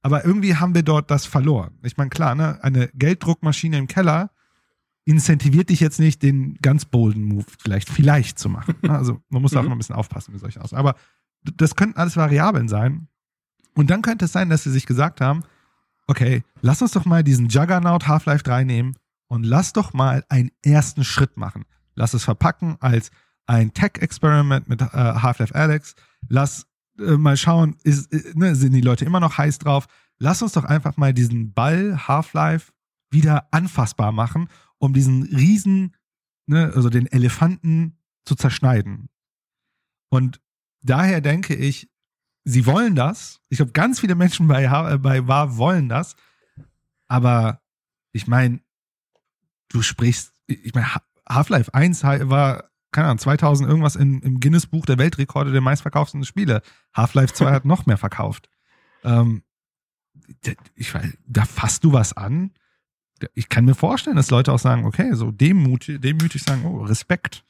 Aber irgendwie haben wir dort das verloren. Ich meine, klar, ne, eine Gelddruckmaschine im Keller incentiviert dich jetzt nicht, den ganz bolden Move vielleicht, vielleicht zu machen. Ne? Also man muss da auch mhm. noch ein bisschen aufpassen mit solchen aus. Aber das könnten alles Variablen sein. Und dann könnte es sein, dass sie sich gesagt haben, okay, lass uns doch mal diesen Juggernaut Half-Life 3 nehmen und lass doch mal einen ersten Schritt machen. Lass es verpacken als ein Tech-Experiment mit äh, Half-Life Alex. Lass äh, mal schauen, ist, äh, ne, sind die Leute immer noch heiß drauf? Lass uns doch einfach mal diesen Ball Half-Life wieder anfassbar machen, um diesen riesen, ne, also den Elefanten zu zerschneiden. Und daher denke ich, sie wollen das. Ich glaube, ganz viele Menschen bei, äh, bei WAR wollen das. Aber ich meine, du sprichst, ich meine, Half-Life 1 war, keine Ahnung, 2000 irgendwas in, im Guinness-Buch der Weltrekorde der meistverkauften Spiele. Half-Life 2 hat noch mehr verkauft. Ähm, ich, da fasst du was an. Ich kann mir vorstellen, dass Leute auch sagen, okay, so demütig, demütig sagen, oh, Respekt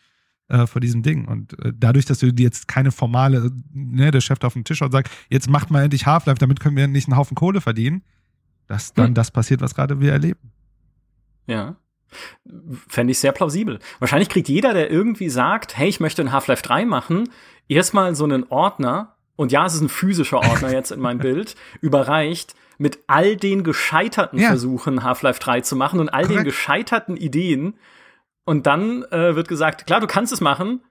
äh, vor diesem Ding. Und äh, dadurch, dass du jetzt keine formale, ne, der Chef da auf dem Tisch und sagt, jetzt macht mal endlich Half-Life, damit können wir nicht einen Haufen Kohle verdienen, dass dann hm. das passiert, was gerade wir erleben. Ja. Fände ich sehr plausibel. Wahrscheinlich kriegt jeder, der irgendwie sagt, hey, ich möchte ein Half-Life 3 machen, erstmal so einen Ordner, und ja, es ist ein physischer Ordner jetzt in meinem Bild, überreicht mit all den gescheiterten ja. Versuchen, Half-Life 3 zu machen und all Korrekt. den gescheiterten Ideen, Und dann äh, wird gesagt, klar, du kannst es machen,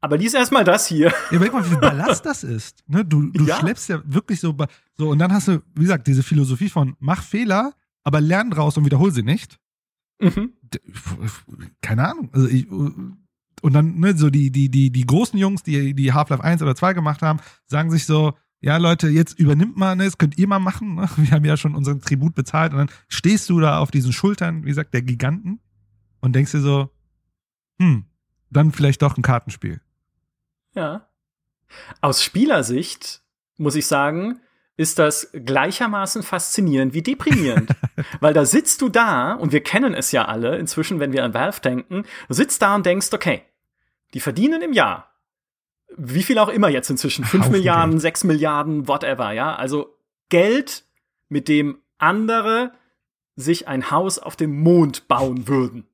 aber lies erstmal das hier. Ja, überleg mal, wie viel Ballast das ist. Ne? Du, du ja. schleppst ja wirklich so, so, und dann hast du, wie gesagt, diese Philosophie von mach Fehler, aber lern draus und wiederhol sie nicht. Mhm. Keine Ahnung. Also ich, und dann, ne, so die, die, die, die großen Jungs, die, die Half-Life 1 oder 2 gemacht haben, sagen sich so, ja, Leute, jetzt übernimmt mal, ne, das könnt ihr mal machen. Ne? Wir haben ja schon unseren Tribut bezahlt. Und dann stehst du da auf diesen Schultern, wie gesagt, der Giganten und denkst dir so, hm, dann vielleicht doch ein Kartenspiel. Ja. Aus Spielersicht muss ich sagen, ist das gleichermaßen faszinierend wie deprimierend. Weil da sitzt du da, und wir kennen es ja alle, inzwischen, wenn wir an Valve denken, du sitzt da und denkst, okay, die verdienen im Jahr, wie viel auch immer jetzt inzwischen, 5 Milliarden, Geld. 6 Milliarden, whatever, ja, also Geld, mit dem andere sich ein Haus auf dem Mond bauen würden.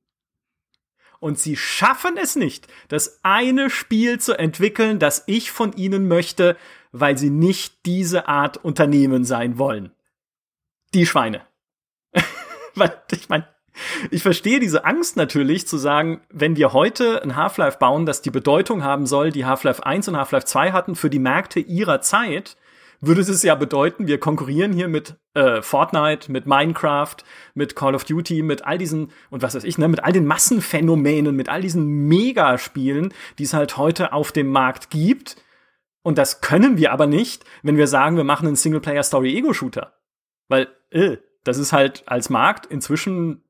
Und sie schaffen es nicht, das eine Spiel zu entwickeln, das ich von ihnen möchte, weil sie nicht diese Art Unternehmen sein wollen. Die Schweine. weil, ich meine, ich verstehe diese Angst natürlich zu sagen, wenn wir heute ein Half-Life bauen, das die Bedeutung haben soll, die Half-Life 1 und Half-Life 2 hatten für die Märkte ihrer Zeit, würde es ja bedeuten, wir konkurrieren hier mit äh, Fortnite, mit Minecraft, mit Call of Duty, mit all diesen und was weiß ich, ne, mit all den Massenphänomenen, mit all diesen Megaspielen, die es halt heute auf dem Markt gibt und das können wir aber nicht, wenn wir sagen, wir machen einen Singleplayer-Story-Ego-Shooter. Weil, äh, das ist halt als Markt inzwischen,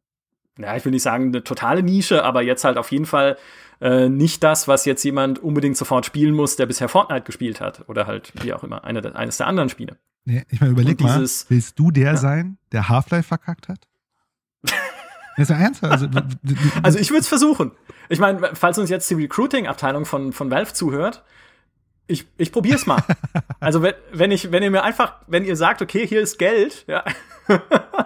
ja, ich will nicht sagen eine totale Nische, aber jetzt halt auf jeden Fall äh, nicht das, was jetzt jemand unbedingt sofort spielen muss, der bisher Fortnite gespielt hat. Oder halt, wie auch immer, eine, eines der anderen Spiele. Nee, ich meine, überleg dieses, mal, willst du der ja. sein, der Half-Life verkackt hat? Das ist ja ernsthaft. Also, also ich würde es versuchen. Ich meine, falls uns jetzt die Recruiting-Abteilung von, von Valve zuhört, ich, ich probier's mal. also wenn, wenn ich, wenn ihr mir einfach, wenn ihr sagt, okay, hier ist Geld, ja.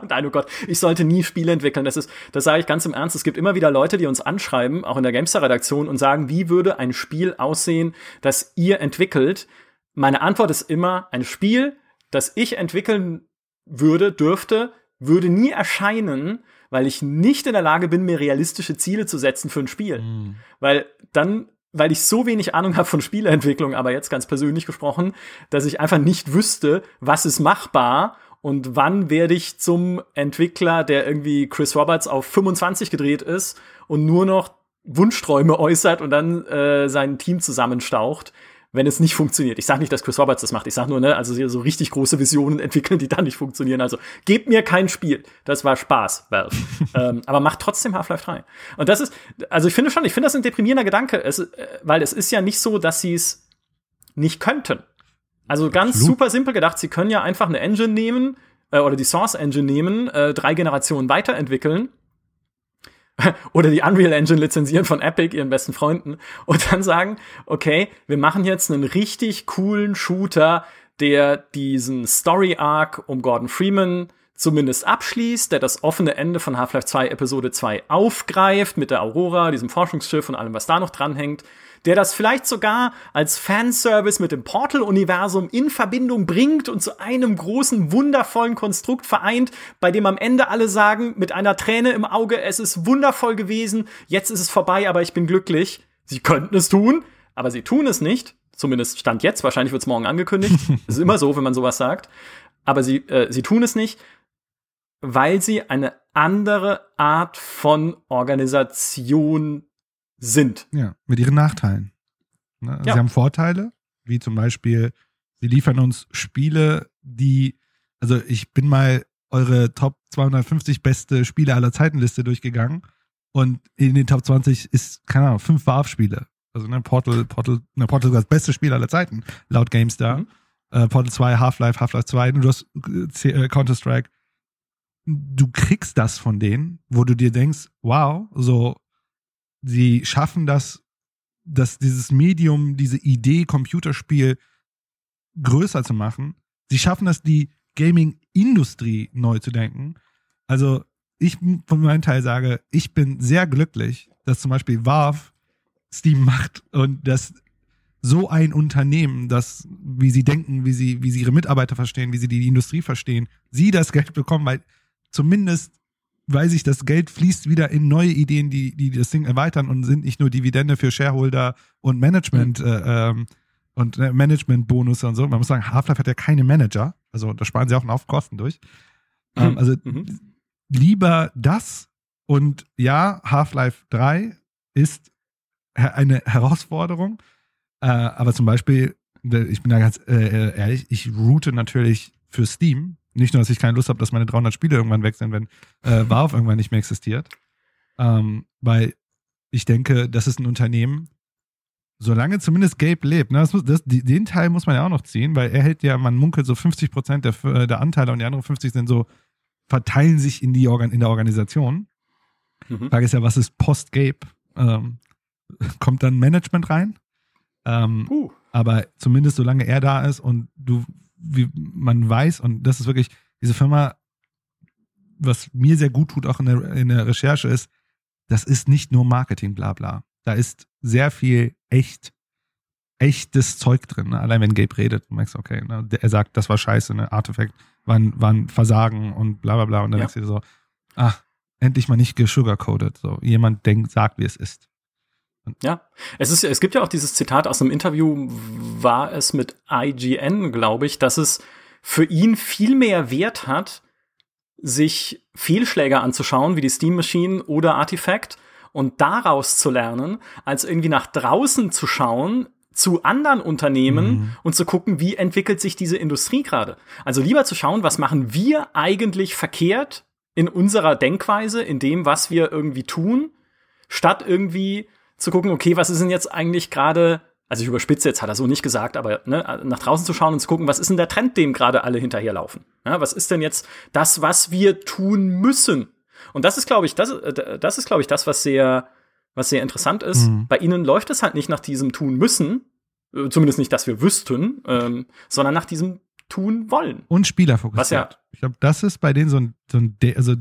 Nein, oh Gott, ich sollte nie Spiele entwickeln. Das ist, das sage ich ganz im Ernst. Es gibt immer wieder Leute, die uns anschreiben, auch in der Gamestar-Redaktion, und sagen, wie würde ein Spiel aussehen, das ihr entwickelt? Meine Antwort ist immer, ein Spiel, das ich entwickeln würde, dürfte, würde nie erscheinen, weil ich nicht in der Lage bin, mir realistische Ziele zu setzen für ein Spiel. Mhm. Weil dann weil ich so wenig Ahnung habe von Spieleentwicklung, aber jetzt ganz persönlich gesprochen, dass ich einfach nicht wüsste, was ist machbar und wann werde ich zum Entwickler, der irgendwie Chris Roberts auf 25 gedreht ist und nur noch Wunschträume äußert und dann äh, sein Team zusammenstaucht wenn es nicht funktioniert. Ich sage nicht, dass Chris Roberts das macht. Ich sage nur, ne, also so richtig große Visionen entwickeln, die dann nicht funktionieren. Also gebt mir kein Spiel. Das war Spaß, Valve. ähm, aber macht trotzdem Half-Life 3. Und das ist, also ich finde schon, ich finde das ein deprimierender Gedanke, es, äh, weil es ist ja nicht so, dass sie es nicht könnten. Also ganz Absolut. super simpel gedacht, sie können ja einfach eine Engine nehmen äh, oder die Source Engine nehmen, äh, drei Generationen weiterentwickeln oder die Unreal Engine lizenzieren von Epic, ihren besten Freunden, und dann sagen, okay, wir machen jetzt einen richtig coolen Shooter, der diesen Story Arc um Gordon Freeman zumindest abschließt, der das offene Ende von Half-Life 2 Episode 2 aufgreift mit der Aurora, diesem Forschungsschiff und allem, was da noch dranhängt, der das vielleicht sogar als Fanservice mit dem Portal-Universum in Verbindung bringt und zu einem großen, wundervollen Konstrukt vereint, bei dem am Ende alle sagen, mit einer Träne im Auge, es ist wundervoll gewesen, jetzt ist es vorbei, aber ich bin glücklich. Sie könnten es tun, aber sie tun es nicht. Zumindest stand jetzt, wahrscheinlich wird es morgen angekündigt. Es ist immer so, wenn man sowas sagt. Aber sie, äh, sie tun es nicht, weil sie eine andere Art von Organisation sind. Ja, mit ihren Nachteilen. Ne? Ja. Sie haben Vorteile, wie zum Beispiel, sie liefern uns Spiele, die, also ich bin mal eure Top 250 beste Spiele aller Zeitenliste durchgegangen und in den Top 20 ist, keine Ahnung, fünf Valve-Spiele. Also ne, Portal, Portal, ne, Portal ist das beste Spiel aller Zeiten, laut GameStar. Mhm. Äh, Portal 2, Half-Life, Half-Life 2, du hast äh, Counter-Strike. Du kriegst das von denen, wo du dir denkst, wow, so sie schaffen das, dass dieses Medium, diese Idee, Computerspiel größer zu machen. Sie schaffen das, die Gaming-Industrie neu zu denken. Also ich von meinem Teil sage, ich bin sehr glücklich, dass zum Beispiel Valve Steam macht und dass so ein Unternehmen, das, wie sie denken, wie sie, wie sie ihre Mitarbeiter verstehen, wie sie die Industrie verstehen, sie das Geld bekommen, weil zumindest weiß ich, das Geld fließt wieder in neue Ideen, die, die das Ding erweitern und sind nicht nur Dividende für Shareholder und Management mhm. äh, ähm, und äh, Management-Bonus und so. Man muss sagen, Half-Life hat ja keine Manager, also da sparen sie auch auf Kosten durch. Mhm. Ähm, also mhm. lieber das und ja, Half-Life 3 ist eine Herausforderung, äh, aber zum Beispiel, ich bin da ganz äh, ehrlich, ich route natürlich für Steam. Nicht nur, dass ich keine Lust habe, dass meine 300 Spiele irgendwann weg sind, wenn äh, Valve irgendwann nicht mehr existiert. Ähm, weil ich denke, das ist ein Unternehmen, solange zumindest Gabe lebt, ne, das muss, das, den Teil muss man ja auch noch ziehen, weil er hält ja, man munkelt so 50 Prozent der, äh, der Anteile und die anderen 50 sind so, verteilen sich in, die Organ in der Organisation. Mhm. Frage ist ja, was ist Post-Gabe? Ähm, kommt dann Management rein? Ähm, uh. Aber zumindest solange er da ist und du wie man weiß, und das ist wirklich, diese Firma, was mir sehr gut tut, auch in der, in der Recherche, ist, das ist nicht nur Marketing, bla bla. Da ist sehr viel echt, echtes Zeug drin. Ne? Allein wenn Gabe redet, du merkst, okay, ne? er sagt, das war scheiße, ne? Artefakt war ein, war ein Versagen und bla bla bla. Und dann ja. denkst du so, ach, endlich mal nicht gesugarcoated. So, jemand denkt, sagt, wie es ist. Ja, es ist, es gibt ja auch dieses Zitat aus einem Interview, war es mit IGN, glaube ich, dass es für ihn viel mehr Wert hat, sich Fehlschläge anzuschauen, wie die Steam Machine oder Artifact und daraus zu lernen, als irgendwie nach draußen zu schauen, zu anderen Unternehmen mhm. und zu gucken, wie entwickelt sich diese Industrie gerade. Also lieber zu schauen, was machen wir eigentlich verkehrt in unserer Denkweise, in dem, was wir irgendwie tun, statt irgendwie zu gucken, okay, was ist denn jetzt eigentlich gerade, also ich überspitze jetzt, hat er so nicht gesagt, aber ne, nach draußen zu schauen und zu gucken, was ist denn der Trend, dem gerade alle hinterherlaufen? Ja, was ist denn jetzt das, was wir tun müssen? Und das ist, glaube ich, das, äh, das ist, glaube ich, das, was sehr, was sehr interessant ist. Mhm. Bei ihnen läuft es halt nicht nach diesem tun müssen, äh, zumindest nicht, dass wir wüssten, ähm, sondern nach diesem tun wollen. Und spielerfokussiert. Was ja. Ich glaube, das ist bei denen so ein, so ein also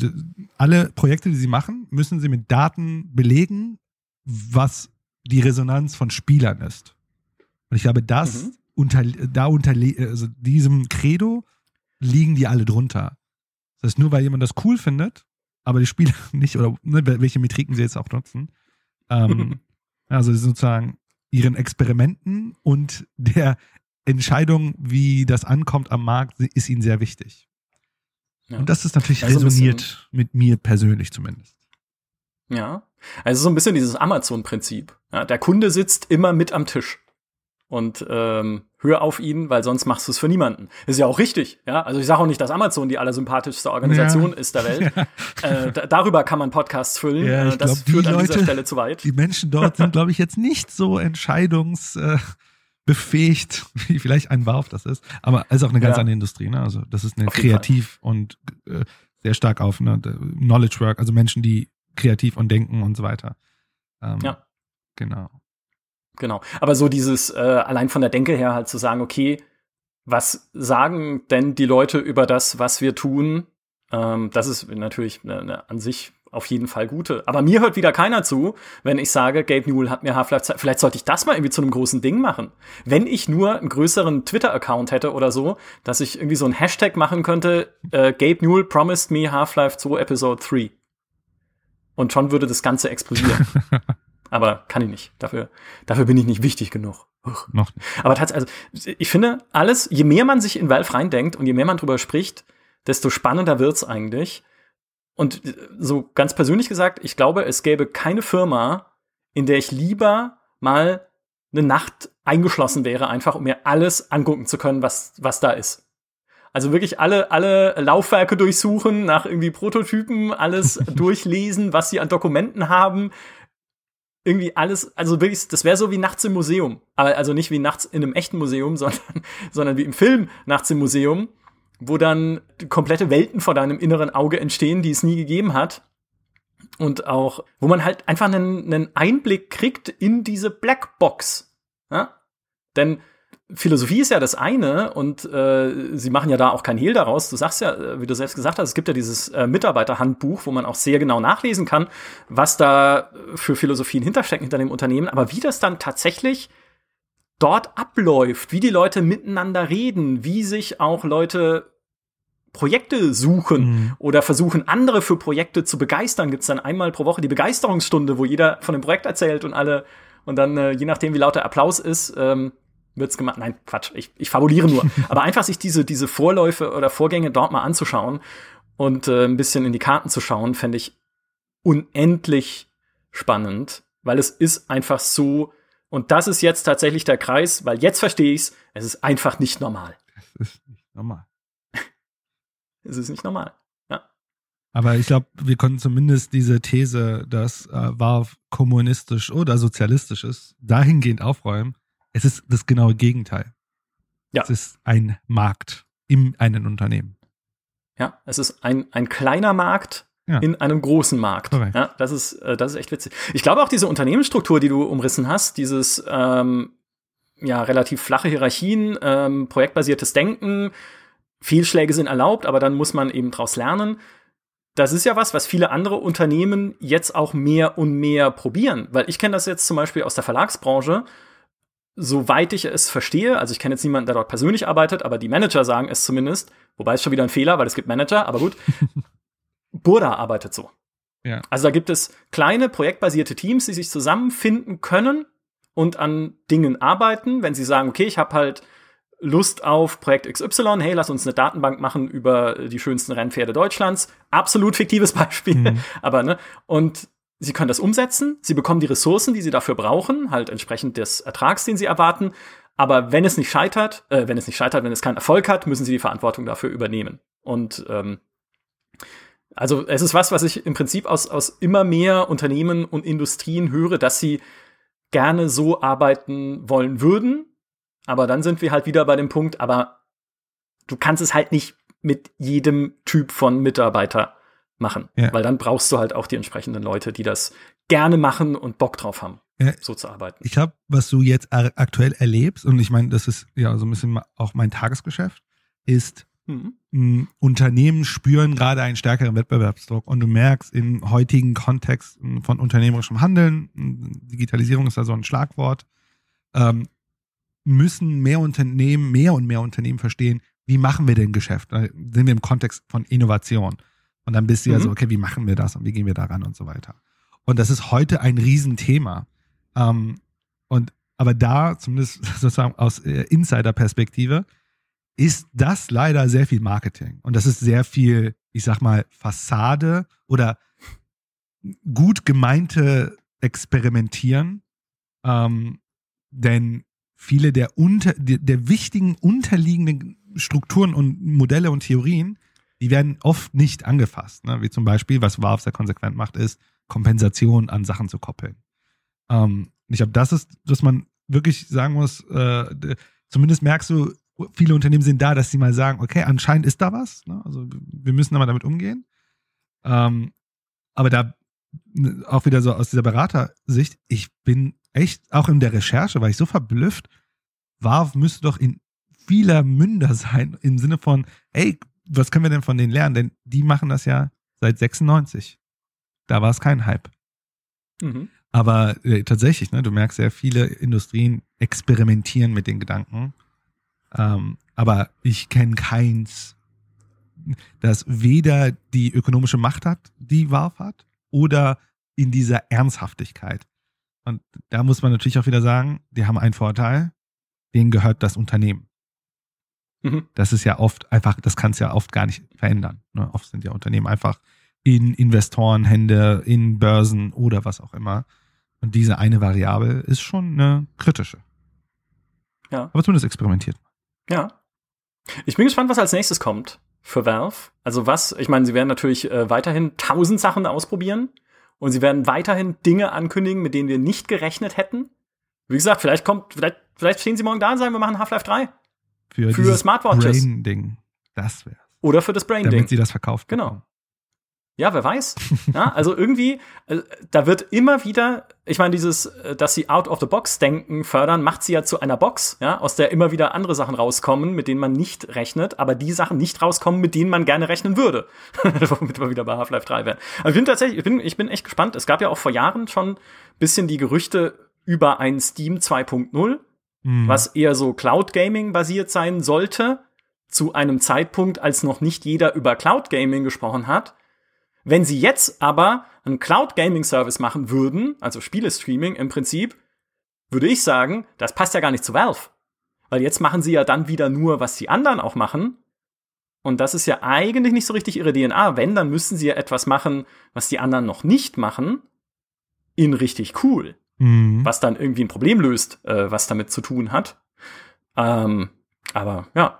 alle Projekte, die sie machen, müssen sie mit Daten belegen, was die Resonanz von Spielern ist. Und ich glaube, das mhm. unter, da unter also diesem Credo liegen die alle drunter. Das heißt, nur weil jemand das cool findet, aber die Spieler nicht, oder ne, welche Metriken sie jetzt auch nutzen, ähm, also sozusagen ihren Experimenten und der Entscheidung, wie das ankommt am Markt, ist ihnen sehr wichtig. Ja. Und das ist natürlich also resoniert mit mir persönlich zumindest. Ja. Also so ein bisschen dieses Amazon-Prinzip. Ja, der Kunde sitzt immer mit am Tisch. Und ähm, hör auf ihn, weil sonst machst du es für niemanden. Ist ja auch richtig, ja. Also ich sage auch nicht, dass Amazon die allersympathischste Organisation ja. ist der Welt. Ja. Äh, darüber kann man Podcasts füllen. Ja, ich das glaub, führt an dieser Stelle zu weit. Die Menschen dort sind, glaube ich, jetzt nicht so entscheidungsbefähigt, wie vielleicht ein Warf das ist. Aber es ist auch eine ganz ja. andere Industrie. Ne? Also das ist eine kreativ Fall. und äh, sehr stark auf ne, Knowledge Work, also Menschen, die kreativ und denken und so weiter. Ähm, ja. Genau. Genau. Aber so dieses, äh, allein von der Denke her halt zu sagen, okay, was sagen denn die Leute über das, was wir tun? Ähm, das ist natürlich eine, eine an sich auf jeden Fall gute. Aber mir hört wieder keiner zu, wenn ich sage, Gabe Newell hat mir Half-Life Vielleicht sollte ich das mal irgendwie zu einem großen Ding machen. Wenn ich nur einen größeren Twitter-Account hätte oder so, dass ich irgendwie so ein Hashtag machen könnte, äh, Gabe Newell promised me Half-Life 2 Episode 3 und schon würde das Ganze explodieren. Aber kann ich nicht. Dafür, dafür bin ich nicht wichtig genug. Noch. Aber tatsächlich, also ich finde, alles, je mehr man sich in Valve reindenkt und je mehr man drüber spricht, desto spannender wird's eigentlich. Und so ganz persönlich gesagt, ich glaube, es gäbe keine Firma, in der ich lieber mal eine Nacht eingeschlossen wäre, einfach um mir alles angucken zu können, was, was da ist. Also wirklich alle, alle Laufwerke durchsuchen, nach irgendwie Prototypen, alles durchlesen, was sie an Dokumenten haben. Irgendwie alles, also wirklich, das wäre so wie nachts im Museum. Also nicht wie nachts in einem echten Museum, sondern, sondern wie im Film nachts im Museum, wo dann komplette Welten vor deinem inneren Auge entstehen, die es nie gegeben hat. Und auch, wo man halt einfach einen, einen Einblick kriegt in diese Blackbox. Ja? Denn Philosophie ist ja das eine und äh, sie machen ja da auch kein Hehl daraus. Du sagst ja, äh, wie du selbst gesagt hast, es gibt ja dieses äh, Mitarbeiterhandbuch, wo man auch sehr genau nachlesen kann, was da für Philosophien hinterstecken hinter dem Unternehmen. Aber wie das dann tatsächlich dort abläuft, wie die Leute miteinander reden, wie sich auch Leute Projekte suchen mhm. oder versuchen, andere für Projekte zu begeistern. Gibt's dann einmal pro Woche die Begeisterungsstunde, wo jeder von dem Projekt erzählt und alle und dann, äh, je nachdem, wie laut der Applaus ist, ähm, wird's gemacht. Nein, Quatsch, ich, ich fabuliere nur. Aber einfach sich diese, diese Vorläufe oder Vorgänge dort mal anzuschauen und äh, ein bisschen in die Karten zu schauen, fände ich unendlich spannend, weil es ist einfach so, und das ist jetzt tatsächlich der Kreis, weil jetzt verstehe ich's, es ist einfach nicht normal. Es ist nicht normal. es ist nicht normal. Ja. Aber ich glaube, wir konnten zumindest diese These, dass äh, war kommunistisch oder sozialistisch ist, dahingehend aufräumen. Es ist das genaue Gegenteil. Ja. Es ist ein Markt in einem Unternehmen. Ja, es ist ein, ein kleiner Markt ja. in einem großen Markt. Correct. Ja, das ist, äh, das ist echt witzig. Ich glaube auch diese Unternehmensstruktur, die du umrissen hast, dieses ähm, ja relativ flache Hierarchien, ähm, projektbasiertes Denken, Fehlschläge sind erlaubt, aber dann muss man eben daraus lernen. Das ist ja was, was viele andere Unternehmen jetzt auch mehr und mehr probieren. Weil ich kenne das jetzt zum Beispiel aus der Verlagsbranche. Soweit ich es verstehe, also ich kenne jetzt niemanden, der dort persönlich arbeitet, aber die Manager sagen es zumindest, wobei es schon wieder ein Fehler, weil es gibt Manager, aber gut. Burda arbeitet so. Ja. Also da gibt es kleine projektbasierte Teams, die sich zusammenfinden können und an Dingen arbeiten, wenn sie sagen, okay, ich habe halt Lust auf Projekt XY, hey, lass uns eine Datenbank machen über die schönsten Rennpferde Deutschlands. Absolut fiktives Beispiel, mhm. aber ne, und sie können das umsetzen, sie bekommen die Ressourcen, die sie dafür brauchen, halt entsprechend des Ertrags, den sie erwarten, aber wenn es nicht scheitert, äh, wenn es nicht scheitert, wenn es keinen Erfolg hat, müssen sie die Verantwortung dafür übernehmen. Und ähm, also es ist was, was ich im Prinzip aus, aus immer mehr Unternehmen und Industrien höre, dass sie gerne so arbeiten wollen würden. Aber dann sind wir halt wieder bei dem Punkt, aber du kannst es halt nicht mit jedem Typ von Mitarbeiter machen. Ja. Weil dann brauchst du halt auch die entsprechenden Leute, die das gerne machen und Bock drauf haben, ja. so zu arbeiten. Ich glaube, was du jetzt aktuell erlebst, und ich meine, das ist ja so ein bisschen auch mein Tagesgeschäft, ist, Mhm. Unternehmen spüren gerade einen stärkeren Wettbewerbsdruck und du merkst im heutigen Kontext von unternehmerischem Handeln, Digitalisierung ist da so ein Schlagwort, ähm, müssen mehr Unternehmen, mehr und mehr Unternehmen verstehen, wie machen wir denn Geschäft? Da sind wir im Kontext von Innovation. Und dann bist du mhm. ja so, okay, wie machen wir das und wie gehen wir daran und so weiter. Und das ist heute ein Riesenthema. Ähm, und aber da, zumindest sozusagen aus äh, Insider-Perspektive, ist das leider sehr viel Marketing. Und das ist sehr viel, ich sag mal, Fassade oder gut gemeinte Experimentieren. Ähm, denn viele der, unter, der, der wichtigen unterliegenden Strukturen und Modelle und Theorien, die werden oft nicht angefasst. Ne? Wie zum Beispiel, was Valve sehr konsequent macht, ist, Kompensation an Sachen zu koppeln. Ähm, ich glaube, das ist, dass man wirklich sagen muss, äh, zumindest merkst du, viele Unternehmen sind da, dass sie mal sagen, okay, anscheinend ist da was. Ne? Also wir müssen aber damit umgehen. Ähm, aber da ne, auch wieder so aus dieser Beratersicht, ich bin echt, auch in der Recherche, war ich so verblüfft, WAV müsste doch in vieler Münder sein, im Sinne von, ey, was können wir denn von denen lernen? Denn die machen das ja seit 96. Da war es kein Hype. Mhm. Aber äh, tatsächlich, ne, du merkst ja, viele Industrien experimentieren mit den Gedanken ähm, aber ich kenne keins, das weder die ökonomische Macht hat, die WARF hat, oder in dieser Ernsthaftigkeit. Und da muss man natürlich auch wieder sagen, die haben einen Vorteil, denen gehört das Unternehmen. Mhm. Das ist ja oft einfach, das kann es ja oft gar nicht verändern. Ne? Oft sind ja Unternehmen einfach in Investorenhände, in Börsen oder was auch immer. Und diese eine Variable ist schon eine kritische. Ja. Aber zumindest experimentiert. Ja. Ich bin gespannt, was als nächstes kommt für Valve. Also was, ich meine, sie werden natürlich äh, weiterhin tausend Sachen ausprobieren und sie werden weiterhin Dinge ankündigen, mit denen wir nicht gerechnet hätten. Wie gesagt, vielleicht kommt, vielleicht, vielleicht stehen sie morgen da und sagen, wir machen Half-Life 3. Für, für Smartwatches. Brain-Ding. Das wäre. Oder für das Brain-Ding. Damit sie das verkauft. Genau. Ja, wer weiß. ja, also irgendwie, äh, da wird immer wieder, ich meine, dieses, äh, dass sie out of the box denken fördern, macht sie ja zu einer Box, ja, aus der immer wieder andere Sachen rauskommen, mit denen man nicht rechnet, aber die Sachen nicht rauskommen, mit denen man gerne rechnen würde. Womit wir wieder bei Half-Life 3 wären. Aber ich bin tatsächlich, ich bin, ich bin echt gespannt. Es gab ja auch vor Jahren schon bisschen die Gerüchte über ein Steam 2.0, mhm. was eher so Cloud Gaming basiert sein sollte. zu einem Zeitpunkt, als noch nicht jeder über Cloud Gaming gesprochen hat. Wenn sie jetzt aber einen Cloud Gaming Service machen würden, also Spielestreaming im Prinzip, würde ich sagen, das passt ja gar nicht zu Valve. Weil jetzt machen sie ja dann wieder nur, was die anderen auch machen. Und das ist ja eigentlich nicht so richtig ihre DNA. Wenn, dann müssten sie ja etwas machen, was die anderen noch nicht machen, in richtig cool. Mhm. Was dann irgendwie ein Problem löst, äh, was damit zu tun hat. Ähm, aber ja,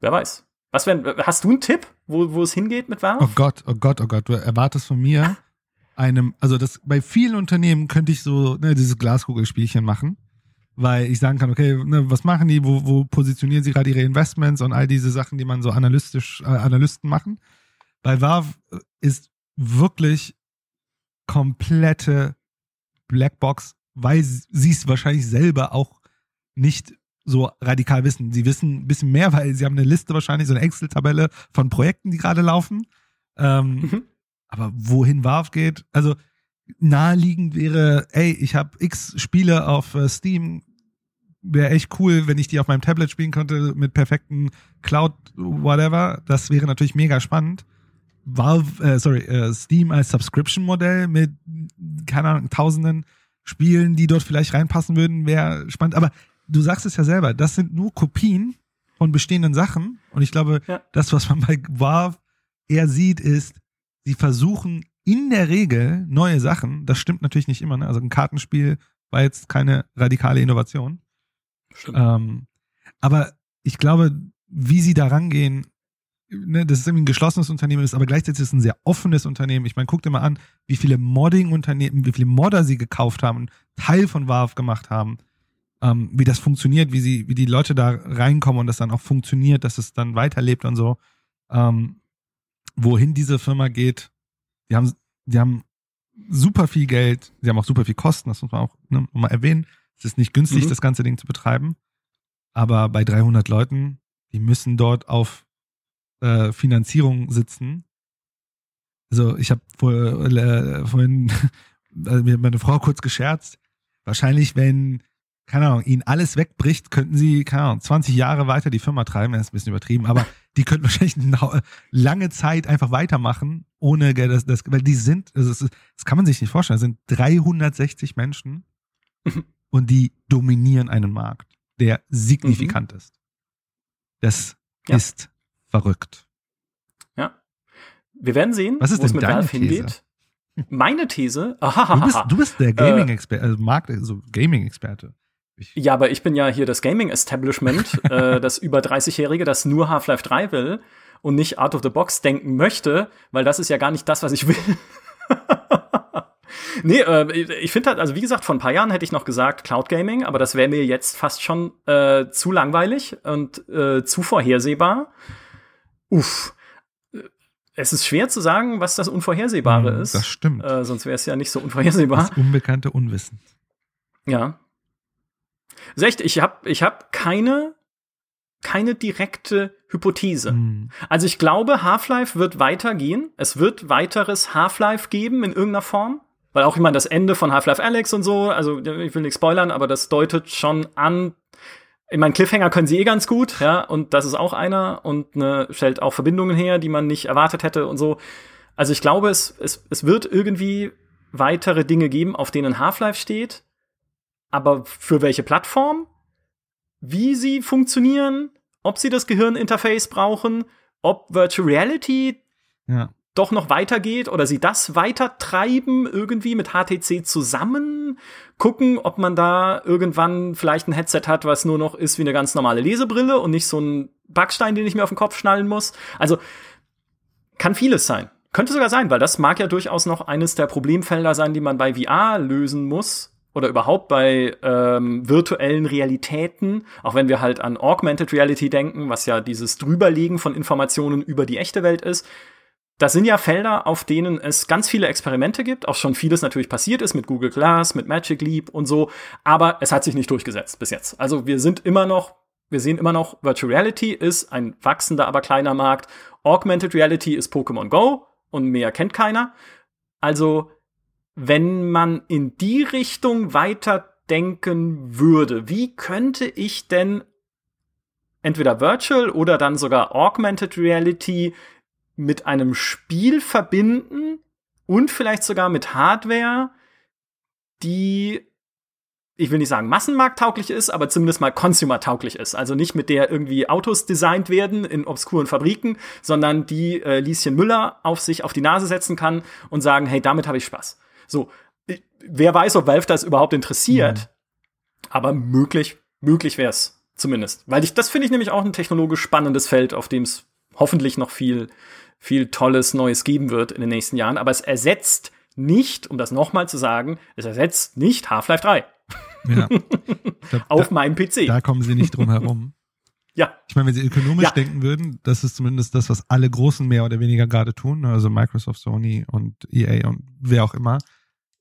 wer weiß. Was wenn, hast du einen Tipp, wo, wo es hingeht mit Valve? Oh Gott, oh Gott, oh Gott, du erwartest von mir einem, also das bei vielen Unternehmen könnte ich so ne, dieses Glaskugelspielchen machen, weil ich sagen kann, okay, ne, was machen die, wo, wo positionieren sie gerade ihre Investments und all diese Sachen, die man so analytisch äh, Analysten machen. Bei Valve ist wirklich komplette Blackbox, weil sie es wahrscheinlich selber auch nicht so radikal wissen. Sie wissen ein bisschen mehr, weil sie haben eine Liste wahrscheinlich, so eine Excel-Tabelle von Projekten, die gerade laufen. Ähm, mhm. Aber wohin Valve geht, also naheliegend wäre, ey, ich habe x Spiele auf äh, Steam, wäre echt cool, wenn ich die auf meinem Tablet spielen könnte mit perfekten Cloud whatever. Das wäre natürlich mega spannend. Valve, äh, sorry, äh, Steam als Subscription-Modell mit, keine Ahnung, tausenden Spielen, die dort vielleicht reinpassen würden, wäre spannend. Aber du sagst es ja selber, das sind nur Kopien von bestehenden Sachen. Und ich glaube, ja. das, was man bei Valve eher sieht, ist, sie versuchen in der Regel neue Sachen. Das stimmt natürlich nicht immer. Ne? Also ein Kartenspiel war jetzt keine radikale Innovation. Ähm, aber ich glaube, wie sie da rangehen, ne, das ist irgendwie ein geschlossenes Unternehmen, ist aber gleichzeitig ist es ein sehr offenes Unternehmen. Ich meine, guck dir mal an, wie viele Modding-Unternehmen, wie viele Modder sie gekauft haben, Teil von Valve gemacht haben, ähm, wie das funktioniert, wie sie, wie die Leute da reinkommen und das dann auch funktioniert, dass es dann weiterlebt und so. Ähm, wohin diese Firma geht, die haben, die haben super viel Geld, sie haben auch super viel Kosten, das muss man auch ne, mal erwähnen. Es ist nicht günstig, mhm. das ganze Ding zu betreiben. Aber bei 300 Leuten, die müssen dort auf äh, Finanzierung sitzen. Also ich habe vor, äh, vorhin also mir meine Frau kurz gescherzt. Wahrscheinlich, wenn keine Ahnung, ihnen alles wegbricht, könnten sie, keine Ahnung, 20 Jahre weiter die Firma treiben, das ist ein bisschen übertrieben, aber die könnten wahrscheinlich eine lange Zeit einfach weitermachen, ohne das, das weil die sind, also das, das kann man sich nicht vorstellen, das sind 360 Menschen und die dominieren einen Markt, der signifikant mhm. ist. Das ja. ist verrückt. Ja. Wir werden sehen, was ist denn mit deine Valve These? hingeht. Meine These, aha, du, bist, du bist der Gaming-Experte, also Markt, also Gaming-Experte. Ja, aber ich bin ja hier das Gaming-Establishment, äh, das über 30-Jährige, das nur Half-Life 3 will und nicht out of the box denken möchte, weil das ist ja gar nicht das, was ich will. nee, äh, ich finde halt, also wie gesagt, vor ein paar Jahren hätte ich noch gesagt Cloud Gaming, aber das wäre mir jetzt fast schon äh, zu langweilig und äh, zu vorhersehbar. Uff. Es ist schwer zu sagen, was das Unvorhersehbare mm, ist. Das stimmt. Äh, sonst wäre es ja nicht so unvorhersehbar. Das unbekannte Unwissen. Ja. Also echt, ich habe ich hab keine, keine direkte Hypothese. Mhm. Also ich glaube, Half-Life wird weitergehen. Es wird weiteres Half-Life geben in irgendeiner Form. Weil auch, meine, das Ende von Half-Life Alex und so, also ich will nicht spoilern, aber das deutet schon an, ich meine, Cliffhanger können sie eh ganz gut, ja, und das ist auch einer und ne, stellt auch Verbindungen her, die man nicht erwartet hätte und so. Also ich glaube, es, es, es wird irgendwie weitere Dinge geben, auf denen Half-Life steht. Aber für welche Plattform? Wie sie funktionieren? Ob sie das Gehirninterface brauchen? Ob Virtual Reality ja. Doch noch weitergeht oder sie das weiter treiben irgendwie mit HTC zusammen? Gucken, ob man da irgendwann vielleicht ein Headset hat, was nur noch ist wie eine ganz normale Lesebrille und nicht so ein Backstein, den ich mir auf den Kopf schnallen muss. Also kann vieles sein. Könnte sogar sein, weil das mag ja durchaus noch eines der Problemfelder sein, die man bei VR lösen muss, oder überhaupt bei ähm, virtuellen Realitäten, auch wenn wir halt an Augmented Reality denken, was ja dieses Drüberlegen von Informationen über die echte Welt ist. Das sind ja Felder, auf denen es ganz viele Experimente gibt, auch schon vieles natürlich passiert ist mit Google Glass, mit Magic Leap und so, aber es hat sich nicht durchgesetzt bis jetzt. Also wir sind immer noch, wir sehen immer noch, Virtual Reality ist ein wachsender, aber kleiner Markt. Augmented Reality ist Pokémon Go und mehr kennt keiner. Also wenn man in die Richtung weiter denken würde, wie könnte ich denn entweder Virtual oder dann sogar Augmented Reality mit einem Spiel verbinden und vielleicht sogar mit Hardware, die ich will nicht sagen massenmarkttauglich ist, aber zumindest mal consumer-tauglich ist. Also nicht mit der irgendwie Autos designt werden in obskuren Fabriken, sondern die äh, Lieschen Müller auf sich auf die Nase setzen kann und sagen, hey, damit habe ich Spaß. So, wer weiß, ob Valve das überhaupt interessiert, mhm. aber möglich, möglich wäre es zumindest. Weil ich, das finde ich nämlich auch ein technologisch spannendes Feld, auf dem es hoffentlich noch viel, viel Tolles Neues geben wird in den nächsten Jahren. Aber es ersetzt nicht, um das nochmal zu sagen, es ersetzt nicht Half-Life 3. Ja. Glaub, Auf da, meinem PC. Da kommen sie nicht drum herum. ja. Ich meine, wenn sie ökonomisch ja. denken würden, das ist zumindest das, was alle Großen mehr oder weniger gerade tun, also Microsoft, Sony und EA und wer auch immer,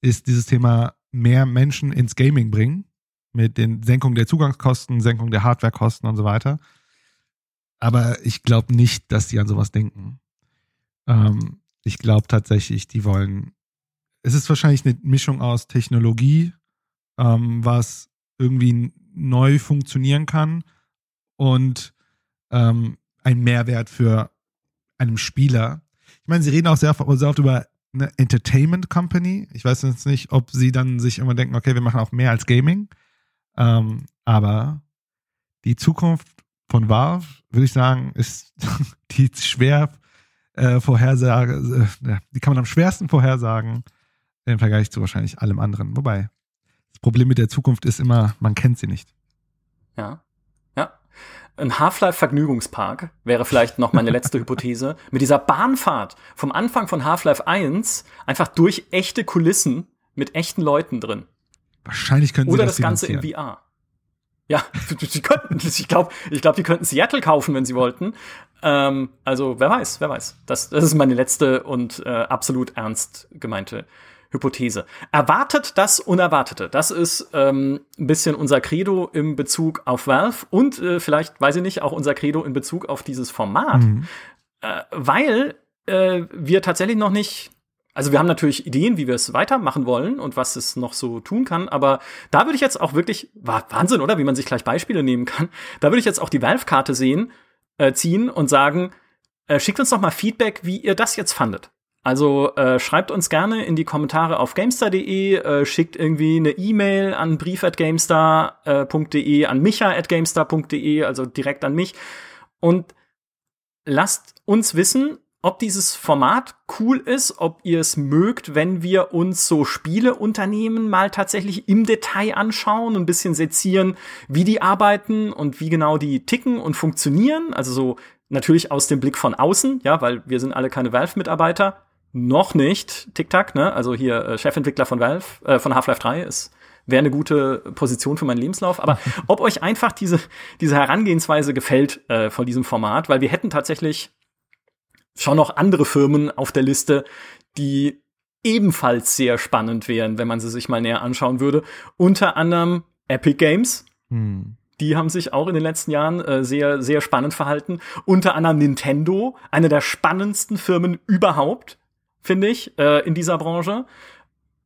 ist dieses Thema mehr Menschen ins Gaming bringen mit den Senkung der Zugangskosten, Senkung der Hardwarekosten und so weiter. Aber ich glaube nicht, dass sie an sowas denken. Ähm, ich glaube tatsächlich, die wollen. Es ist wahrscheinlich eine Mischung aus Technologie ähm, was irgendwie neu funktionieren kann und ähm, ein Mehrwert für einen Spieler. Ich meine, sie reden auch sehr, sehr oft über eine Entertainment Company. Ich weiß jetzt nicht, ob sie dann sich immer denken, okay, wir machen auch mehr als Gaming. Ähm, aber die Zukunft von Valve, würde ich sagen, ist die schwer äh, vorhersage, äh, die kann man am schwersten vorhersagen im Vergleich zu wahrscheinlich allem anderen. Wobei, Problem mit der Zukunft ist immer, man kennt sie nicht. Ja. Ja. Ein Half-Life-Vergnügungspark wäre vielleicht noch meine letzte Hypothese. Mit dieser Bahnfahrt vom Anfang von Half-Life 1 einfach durch echte Kulissen mit echten Leuten drin. Wahrscheinlich könnten sie Oder das, das Ganze in VR. Ja, sie könnten, ich glaube, ich glaub, die könnten Seattle kaufen, wenn sie wollten. Ähm, also, wer weiß, wer weiß. Das, das ist meine letzte und äh, absolut ernst gemeinte Hypothese. Erwartet das Unerwartete. Das ist ähm, ein bisschen unser Credo im Bezug auf Valve und äh, vielleicht, weiß ich nicht, auch unser Credo in Bezug auf dieses Format. Mhm. Äh, weil äh, wir tatsächlich noch nicht also wir haben natürlich Ideen, wie wir es weitermachen wollen und was es noch so tun kann, aber da würde ich jetzt auch wirklich, Wahnsinn, oder? Wie man sich gleich Beispiele nehmen kann. Da würde ich jetzt auch die Valve-Karte sehen, äh, ziehen und sagen, äh, schickt uns doch mal Feedback, wie ihr das jetzt fandet. Also äh, schreibt uns gerne in die Kommentare auf gamestar.de, äh, schickt irgendwie eine E-Mail an brief@gamestar.de, an micha@gamestar.de, also direkt an mich und lasst uns wissen, ob dieses Format cool ist, ob ihr es mögt, wenn wir uns so Spieleunternehmen mal tatsächlich im Detail anschauen, ein bisschen sezieren, wie die arbeiten und wie genau die ticken und funktionieren. Also so natürlich aus dem Blick von außen, ja, weil wir sind alle keine Valve-Mitarbeiter noch nicht TikTok, ne? Also hier äh, Chefentwickler von Valve, äh, von Half-Life 3 ist wäre eine gute Position für meinen Lebenslauf. Aber ob euch einfach diese, diese Herangehensweise gefällt äh, von diesem Format, weil wir hätten tatsächlich schon noch andere Firmen auf der Liste, die ebenfalls sehr spannend wären, wenn man sie sich mal näher anschauen würde. Unter anderem Epic Games. Hm. Die haben sich auch in den letzten Jahren äh, sehr, sehr spannend verhalten. Unter anderem Nintendo, eine der spannendsten Firmen überhaupt finde ich, äh, in dieser Branche.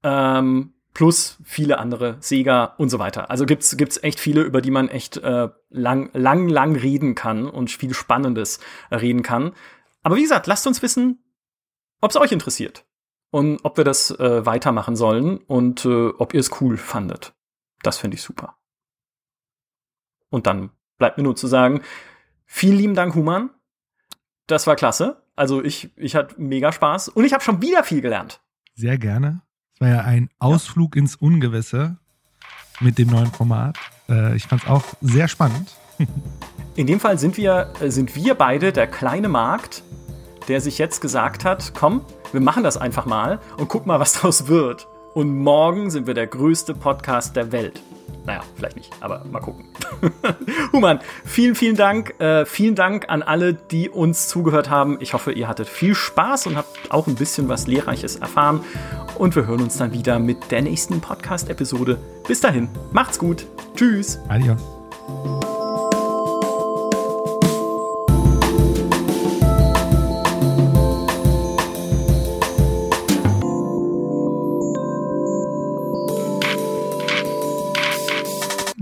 Ähm, plus viele andere, Sega und so weiter. Also gibt's gibt's echt viele, über die man echt äh, lang lang lang reden kann und viel Spannendes reden kann. Aber wie gesagt, lasst uns wissen, ob es euch interessiert und ob wir das äh, weitermachen sollen und äh, ob ihr es cool fandet. Das finde ich super. Und dann bleibt mir nur zu sagen, vielen lieben Dank, Human. Das war klasse. Also ich, ich hatte mega Spaß und ich habe schon wieder viel gelernt. Sehr gerne. Es war ja ein Ausflug ja. ins Ungewisse mit dem neuen Format. Äh, ich fand es auch sehr spannend. In dem Fall sind wir, äh, sind wir beide der kleine Markt, der sich jetzt gesagt hat, komm, wir machen das einfach mal und guck mal, was daraus wird. Und morgen sind wir der größte Podcast der Welt. Naja, vielleicht nicht, aber mal gucken. Human, vielen, vielen Dank. Äh, vielen Dank an alle, die uns zugehört haben. Ich hoffe, ihr hattet viel Spaß und habt auch ein bisschen was Lehrreiches erfahren. Und wir hören uns dann wieder mit der nächsten Podcast-Episode. Bis dahin, macht's gut. Tschüss. Adios.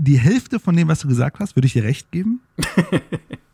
Die Hälfte von dem, was du gesagt hast, würde ich dir recht geben.